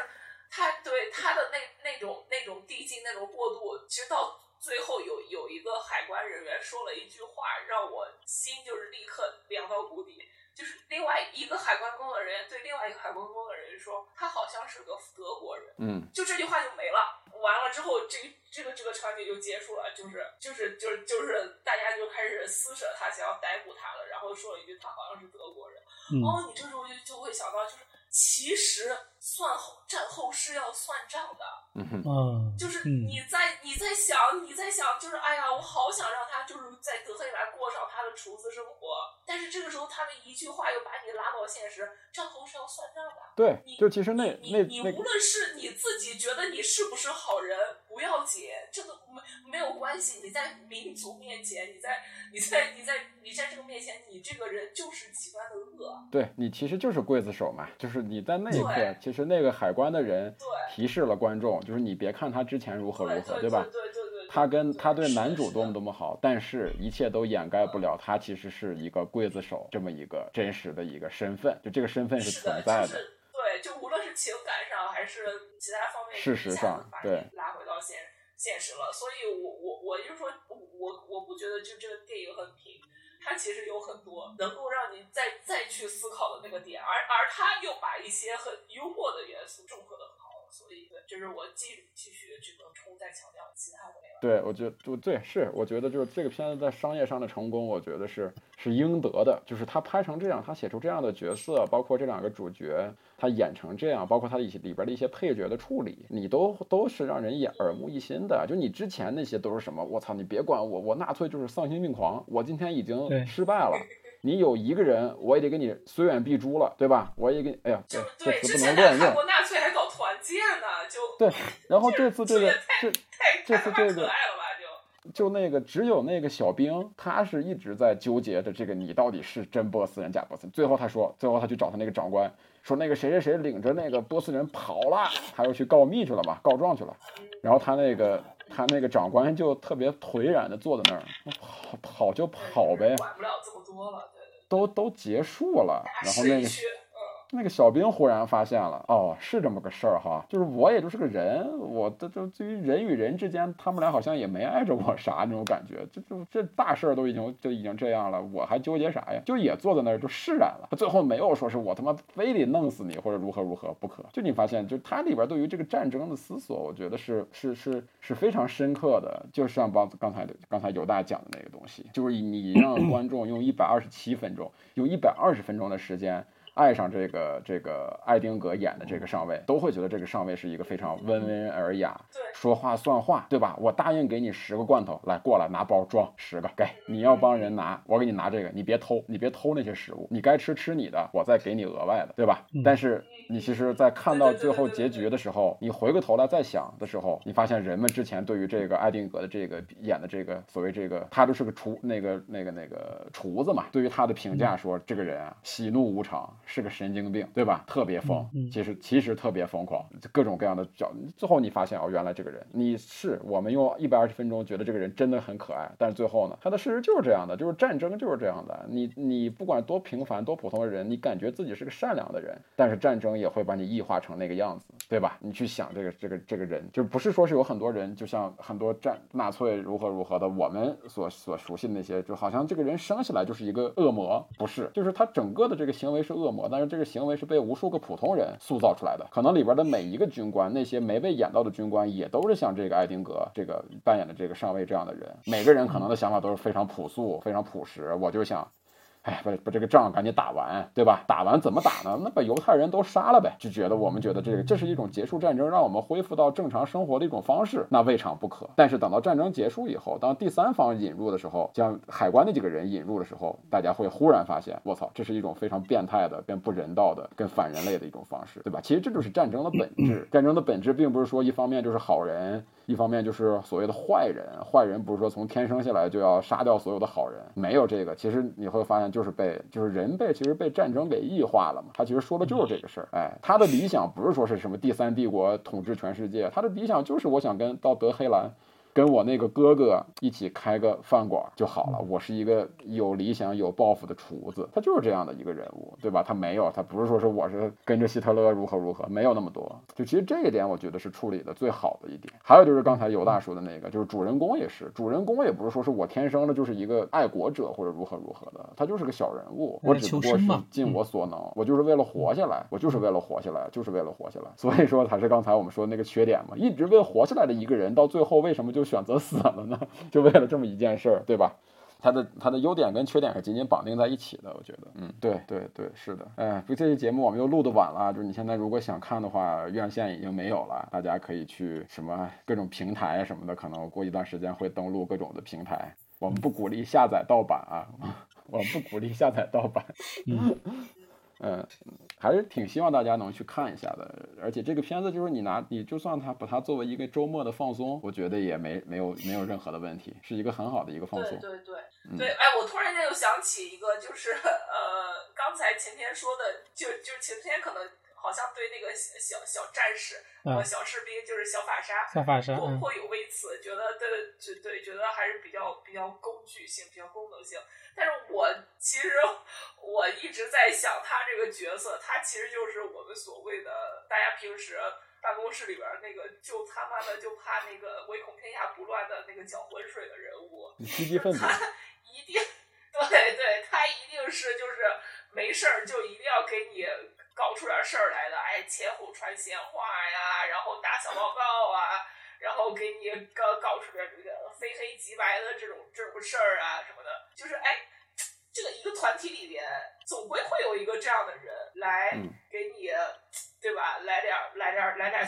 他对他的那那种那种递进、那种过渡，其实到。最后有有一个海关人员说了一句话，让我心就是立刻凉到谷底。就是另外一个海关工作人员对另外一个海关工作人员说，他好像是个德国人。嗯，就这句话就没了。完了之后，这个这个这个场景就结束了。就是就是就是就是大家就开始撕扯他，想要逮捕他了。然后说了一句，他好像是德国人。哦，你这时候就就会想到，就是其实算后战后是要算账的。嗯，就是你在你在想你在想，就是哎呀，我好想让他就是在德黑兰过上他的厨子生活，但是这个时候他的一句话又把你拉到现实，战后是要算账的。对，就其实那那你无论是你自己觉得你是不是好人不要紧，这个没没有关系。你在民族面前，你在你在你在你在这个面前，你这个人就是极端的恶。对你其实就是刽子手嘛，就是你在那一刻，其实那个海关的人提示了观众。就是你别看他之前如何如何，对吧？对对对，他跟他对男主多么多么好，但是一切都掩盖不了他其实是一个刽子手这么一个真实的一个身份，就这个身份是存在的。对，就无论是情感上还是其他方面，事实上，对，拉回到现现实了。所以我我我就说，我我不觉得就这个电影很平，它其实有很多能够让你再再去思考的那个点，而而他又把一些很幽默的元素综合的。所以，对，就是我继继续只能冲再强调其他的那个。对，我觉得就对，是，我觉得就是这个片子在商业上的成功，我觉得是是应得的。就是他拍成这样，他写出这样的角色，包括这两个主角，他演成这样，包括他一些里边的一些配角的处理，你都都是让人眼耳目一新的。就你之前那些都是什么？我操，你别管我，我纳粹就是丧心病狂，我今天已经失败了。你有一个人，我也得给你虽远必诛了，对吧？我也给，哎呀，这词不能乱用。纳粹还搞团建呢，就对。然后这次这个这这次这个就就那个只有那个小兵，他是一直在纠结着这个你到底是真波斯人假波斯。最后他说，最后他去找他那个长官，说那个谁谁谁领着那个波斯人跑了，他又去告密去了嘛，告状去了。然后他那个他那个长官就特别颓然的坐在那儿，跑跑就跑呗。管不了这么多了。都都结束了，然后那个，那个小兵忽然发现了，哦，是这么个事儿哈，就是我也就是个人，我的就对于人与人之间，他们俩好像也没碍着我啥那种感觉，就就这大事儿都已经就已经这样了，我还纠结啥呀？就也坐在那儿就释然了。最后没有说是我他妈非得弄死你或者如何如何不可。就你发现，就他里边对于这个战争的思索，我觉得是是是是非常深刻的。就像帮刚才刚才犹大讲的那个东西，就是你让观众用一百二十七分钟，用一百二十分钟的时间。爱上这个这个艾丁格演的这个上尉，都会觉得这个上尉是一个非常温文尔雅，说话算话，对吧？我答应给你十个罐头，来过来拿包装十个，给你要帮人拿，我给你拿这个，你别偷，你别偷那些食物，你该吃吃你的，我再给你额外的，对吧？但是你其实，在看到最后结局的时候，你回过头来再想的时候，你发现人们之前对于这个艾丁格的这个演的这个所谓这个，他就是个厨那个那个那个厨子嘛，对于他的评价说，这个人啊，喜怒无常。是个神经病，对吧？特别疯，其实其实特别疯狂，各种各样的角。最后你发现哦，原来这个人，你是我们用一百二十分钟觉得这个人真的很可爱，但是最后呢，他的事实就是这样的，就是战争就是这样的。你你不管多平凡多普通的人，你感觉自己是个善良的人，但是战争也会把你异化成那个样子，对吧？你去想这个这个这个人，就不是说是有很多人，就像很多战纳粹如何如何的，我们所所熟悉的那些，就好像这个人生下来就是一个恶魔，不是，就是他整个的这个行为是恶。但是这个行为是被无数个普通人塑造出来的，可能里边的每一个军官，那些没被演到的军官，也都是像这个艾丁格这个扮演的这个上尉这样的人，每个人可能的想法都是非常朴素、非常朴实。我就想。哎，把把这个仗赶紧打完，对吧？打完怎么打呢？那把犹太人都杀了呗。就觉得我们觉得这个这是一种结束战争，让我们恢复到正常生活的一种方式，那未尝不可。但是等到战争结束以后，当第三方引入的时候，将海关那几个人引入的时候，大家会忽然发现，我操，这是一种非常变态的、跟不人道的、跟反人类的一种方式，对吧？其实这就是战争的本质。战争的本质并不是说一方面就是好人。一方面就是所谓的坏人，坏人不是说从天生下来就要杀掉所有的好人，没有这个。其实你会发现，就是被就是人被其实被战争给异化了嘛。他其实说的就是这个事儿。哎，他的理想不是说是什么第三帝国统治全世界，他的理想就是我想跟到德黑兰。跟我那个哥哥一起开个饭馆就好了。我是一个有理想、有抱负的厨子，他就是这样的一个人物，对吧？他没有，他不是说是我是跟着希特勒如何如何，没有那么多。就其实这一点，我觉得是处理的最好的一点。还有就是刚才尤大说的那个，就是主人公也是，主人公也不是说是我天生的就是一个爱国者或者如何如何的，他就是个小人物。我只不过是尽我所能，我就是为了活下来，我就是为了活下来，就是为了活下来。所以说，才是刚才我们说的那个缺点嘛，一直为了活下来的一个人，到最后为什么就？就选择死了呢？就为了这么一件事儿，对吧？它的它的优点跟缺点是紧紧绑定在一起的，我觉得，嗯，对对对，是的。哎，就这期节目我们又录的晚了，就是你现在如果想看的话，院线已经没有了，大家可以去什么各种平台什么的，可能过一段时间会登录各种的平台。我们不鼓励下载盗版啊，我们不鼓励下载盗版。嗯 嗯，还是挺希望大家能去看一下的。而且这个片子就是你拿你就算它把它作为一个周末的放松，我觉得也没没有没有任何的问题，是一个很好的一个放松。对对对对，哎，我突然间又想起一个，就是呃，刚才前天说的，就就前天可能。好像对那个小小小战士和小士兵，就是小法沙，小法沙，颇有微词，觉得对对对，觉得还是比较比较工具性，比较功能性。但是我其实我一直在想，他这个角色，他其实就是我们所谓的大家平时办公室里边那个就他妈的就怕那个唯恐天下不乱的那个搅浑水的人物，积极分子，他一定 对对，他一定是就是没事儿就一定要给你。搞出点事儿来的，哎，前后传闲话呀，然后打小报告啊，然后给你搞搞出点这个非黑即白的这种这种事儿啊什么的，就是哎，这个一个团体里边总归会有一个这样的人来给你，对吧？来点来点来点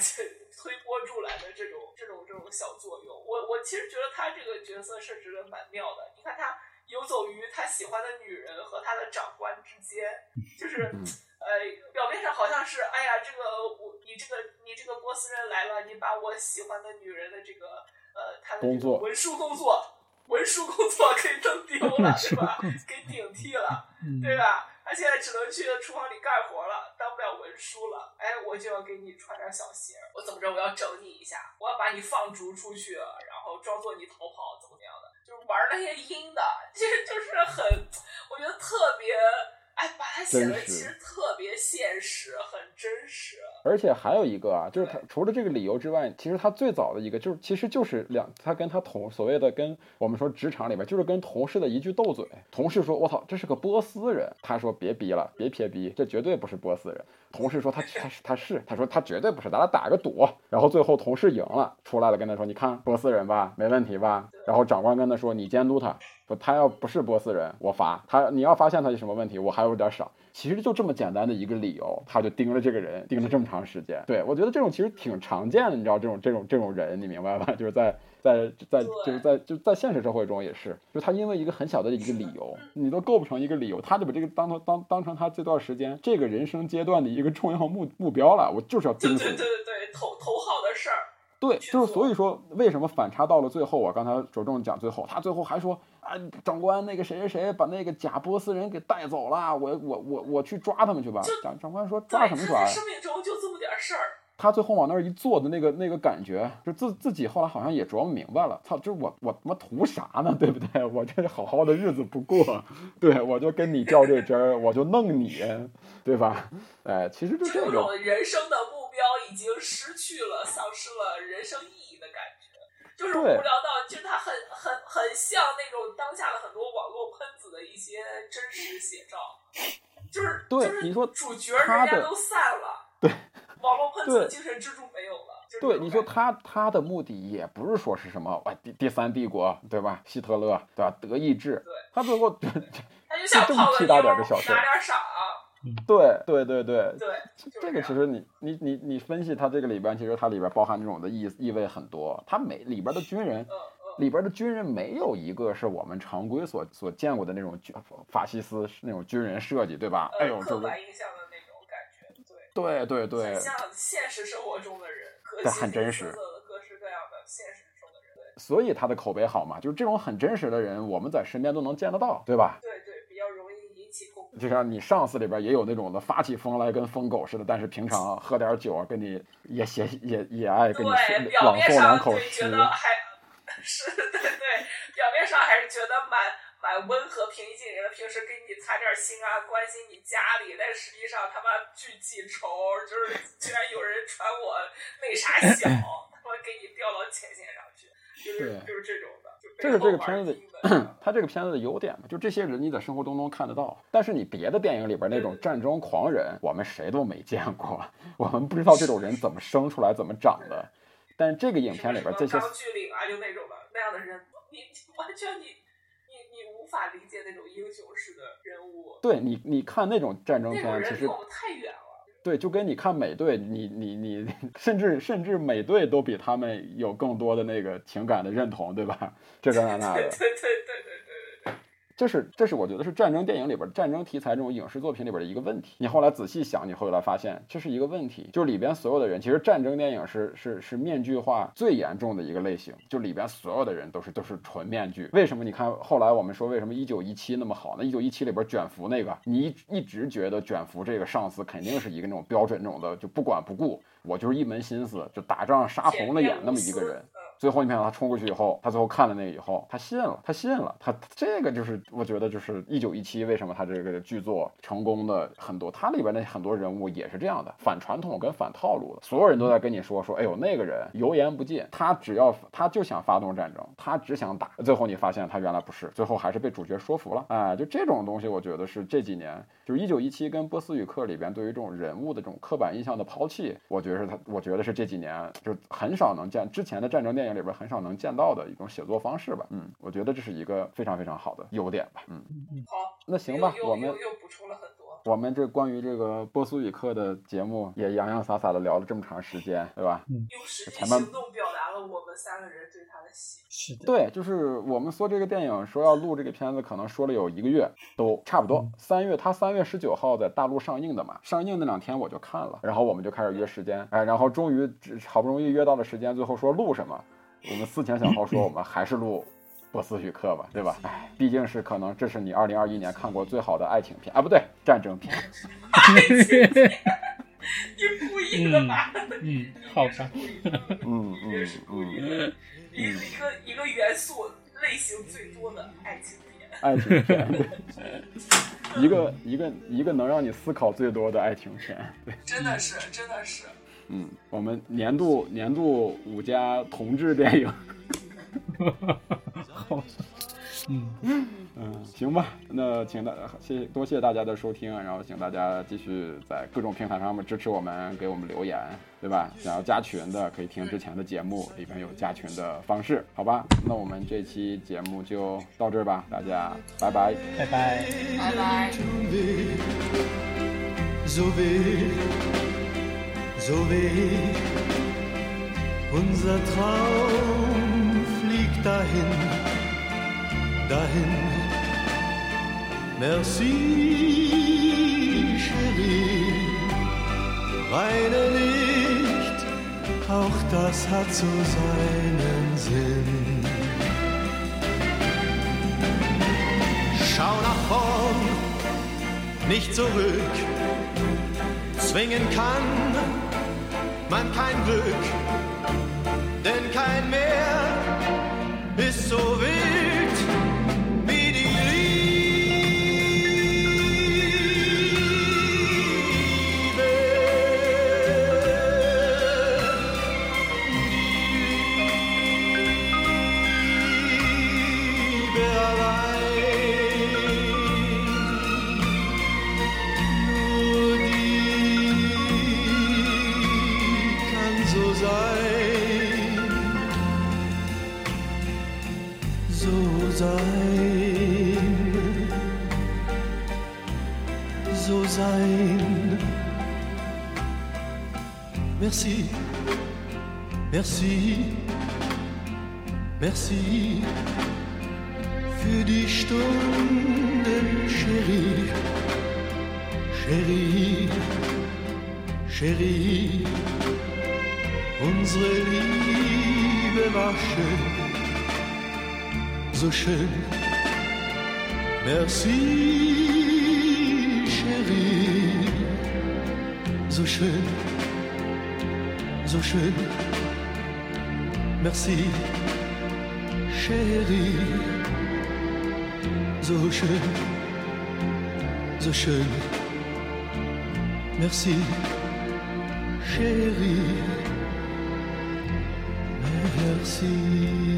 推波助澜的这种这种这种小作用。我我其实觉得他这个角色设置的蛮妙的。你看他游走于他喜欢的女人和他的长官之间，就是。呃，表面上好像是，哎呀，这个我你这个你这个波斯人来了，你把我喜欢的女人的这个呃，他的文书工作，文书工作给弄丢了，是吧？给顶替了，对吧？他现在只能去厨房里干活了，当不了文书了。哎，我就要给你穿点小鞋，我怎么着？我要整你一下，我要把你放逐出去，然后装作你逃跑，怎么怎么样的？就是玩那些阴的，其实就是很，我觉得特别。哎，把它写的其实特别现实，很真实。而且还有一个啊，就是他除了这个理由之外，其实他最早的一个就是，其实就是两他跟他同所谓的跟我们说职场里边，就是跟同事的一句斗嘴。同事说：“我操，这是个波斯人。”他说：“别逼了，别撇逼，这绝对不是波斯人。”同事说：“他他是他是，他说他绝对不是，咱俩打个赌。”然后最后同事赢了，出来了跟他说：“你看波斯人吧，没问题吧？”然后长官跟他说：“你监督他，说他要不是波斯人，我罚他。你要发现他有什么问题，我还有点少。”其实就这么简单的一个理由，他就盯着这个人盯了这么长时间。对我觉得这种其实挺常见的，你知道这种这种这种人，你明白吧？就是在在在就是在就在现实社会中也是，就他因为一个很小的一个理由，你都构不成一个理由，他就把这个当成当当成他这段时间这个人生阶段的一个重要目目标了。我就是要盯死你。对对对，头头号的事儿。对，就是所以说，为什么反差到了最后啊？刚才着重讲最后，他最后还说啊，长官，那个谁谁谁把那个假波斯人给带走了，我我我我去抓他们去吧。长长官说抓什么抓？生命中就这么点事儿。他最后往那儿一坐的那个那个感觉，就自自己后来好像也琢磨明白了，操，就是我我他妈图啥呢？对不对？我这好好的日子不过，对我就跟你较这真儿，我就弄你，对吧？哎，其实就这种人生的目。标已经失去了，丧失了人生意义的感觉，就是无聊到，就是它很很很像那种当下的很多网络喷子的一些真实写照，就是对你说主角人家都散了，对网络喷子精神支柱没有了，对你说他他的目的也不是说是什么哇第第三帝国对吧？希特勒对吧？德意志，对，他最后他就想这么屁大点的小事，拿点赏。对对对对对，这个其实你你你你分析它这个里边，其实它里边包含这种的意意味很多。它每里边的军人，里边的军人没有一个是我们常规所所见过的那种军法西斯那种军人设计，对吧？哎呦，就是印象的那种感觉，对对对对，像现实生活中的人，很真实，各式各样的现实中的人，所以他的口碑好嘛，就是这种很真实的人，我们在身边都能见得到，对吧？对。就像你上司里边也有那种的，发起疯来跟疯狗似的，但是平常喝点酒啊，跟你也写也也爱跟你朗诵两口诗。还 是对对，表面上还是觉得蛮蛮温和平易近人的，平时给你擦点心啊，关心你家里，但实际上他妈巨记仇，就是居然有人传我那啥小，他妈给你调到前线上去，就是就是这种。这是这个片子的，它这个片子的优点嘛，就这些人你在生活中能看得到，但是你别的电影里边那种战争狂人，我们谁都没见过，我们不知道这种人怎么生出来，怎么长的。但这个影片里边这些钢锯岭啊，就那种的那样的人，你完全你你你无法理解那种英雄式的人物。对你，你看那种战争片，其实太远了。对，就跟你看美队，你你你，甚至甚至美队都比他们有更多的那个情感的认同，对吧？这个那那的。对 对对。这是这是我觉得是战争电影里边战争题材这种影视作品里边的一个问题。你后来仔细想，你后来发现这是一个问题，就是里边所有的人，其实战争电影是是是面具化最严重的一个类型，就里边所有的人都是都是纯面具。为什么？你看后来我们说为什么一九一七那么好呢？一九一七里边卷福那个，你一直觉得卷福这个上司肯定是一个那种标准那种的，就不管不顾，我就是一门心思就打仗杀红了眼那么一个人。最后你看他冲过去以后，他最后看了那个以后，他信了，他信了，他这个就是我觉得就是一九一七为什么他这个剧作成功的很多，他里边的很多人物也是这样的，反传统跟反套路的，所有人都在跟你说说，哎呦那个人油盐不进，他只要他就想发动战争，他只想打，最后你发现他原来不是，最后还是被主角说服了，哎，就这种东西，我觉得是这几年就是一九一七跟波斯语课里边对于这种人物的这种刻板印象的抛弃，我觉得是他，我觉得是这几年就很少能见之前的战争电影。里边很少能见到的一种写作方式吧，嗯，我觉得这是一个非常非常好的优点吧，嗯，好，那行吧，我们又补充了很多，我们这关于这个波斯语课的节目也洋洋洒洒的聊了这么长时间，对吧？嗯，用实际行动表达了我们三个人对他的喜，是的，对，就是我们说这个电影说要录这个片子，可能说了有一个月，都差不多，三月，他三月十九号在大陆上映的嘛，上映那两天我就看了，然后我们就开始约时间，哎，然后终于好不容易约到了时间，最后说录什么。我们思前想后说，我们还是录波斯语课吧，对吧？哎，毕竟是可能这是你二零二一年看过最好的爱情片啊，不对，战争片。你故意的吧？嗯，好吧。嗯嗯嗯，一个一个元素类型最多的爱情片。爱情片，对，一个一个一个能让你思考最多的爱情片，对，真的是，真的是。嗯，我们年度年度五家同志电影。好，嗯嗯，行吧，那请大谢谢多谢大家的收听，然后请大家继续在各种平台上面支持我们，给我们留言，对吧？想要加群的可以听之前的节目，里边有加群的方式，好吧？那我们这期节目就到这儿吧，大家拜拜，拜拜，拜拜。So weh. Unser Traum fliegt dahin, dahin. Merci, Chérie. Weine nicht, auch das hat so seinen Sinn. Schau nach vorn, nicht zurück. Zwingen kann man kein Glück, denn kein Meer ist so wild Merci, merci, merci. Für die Stunden, Chérie. Chérie, Chérie, unsere Liebe war schön, so schön. Merci, Chérie, so schön, Zoché. Merci, chérie. Zoché. Zoché. Merci, chérie. Merci.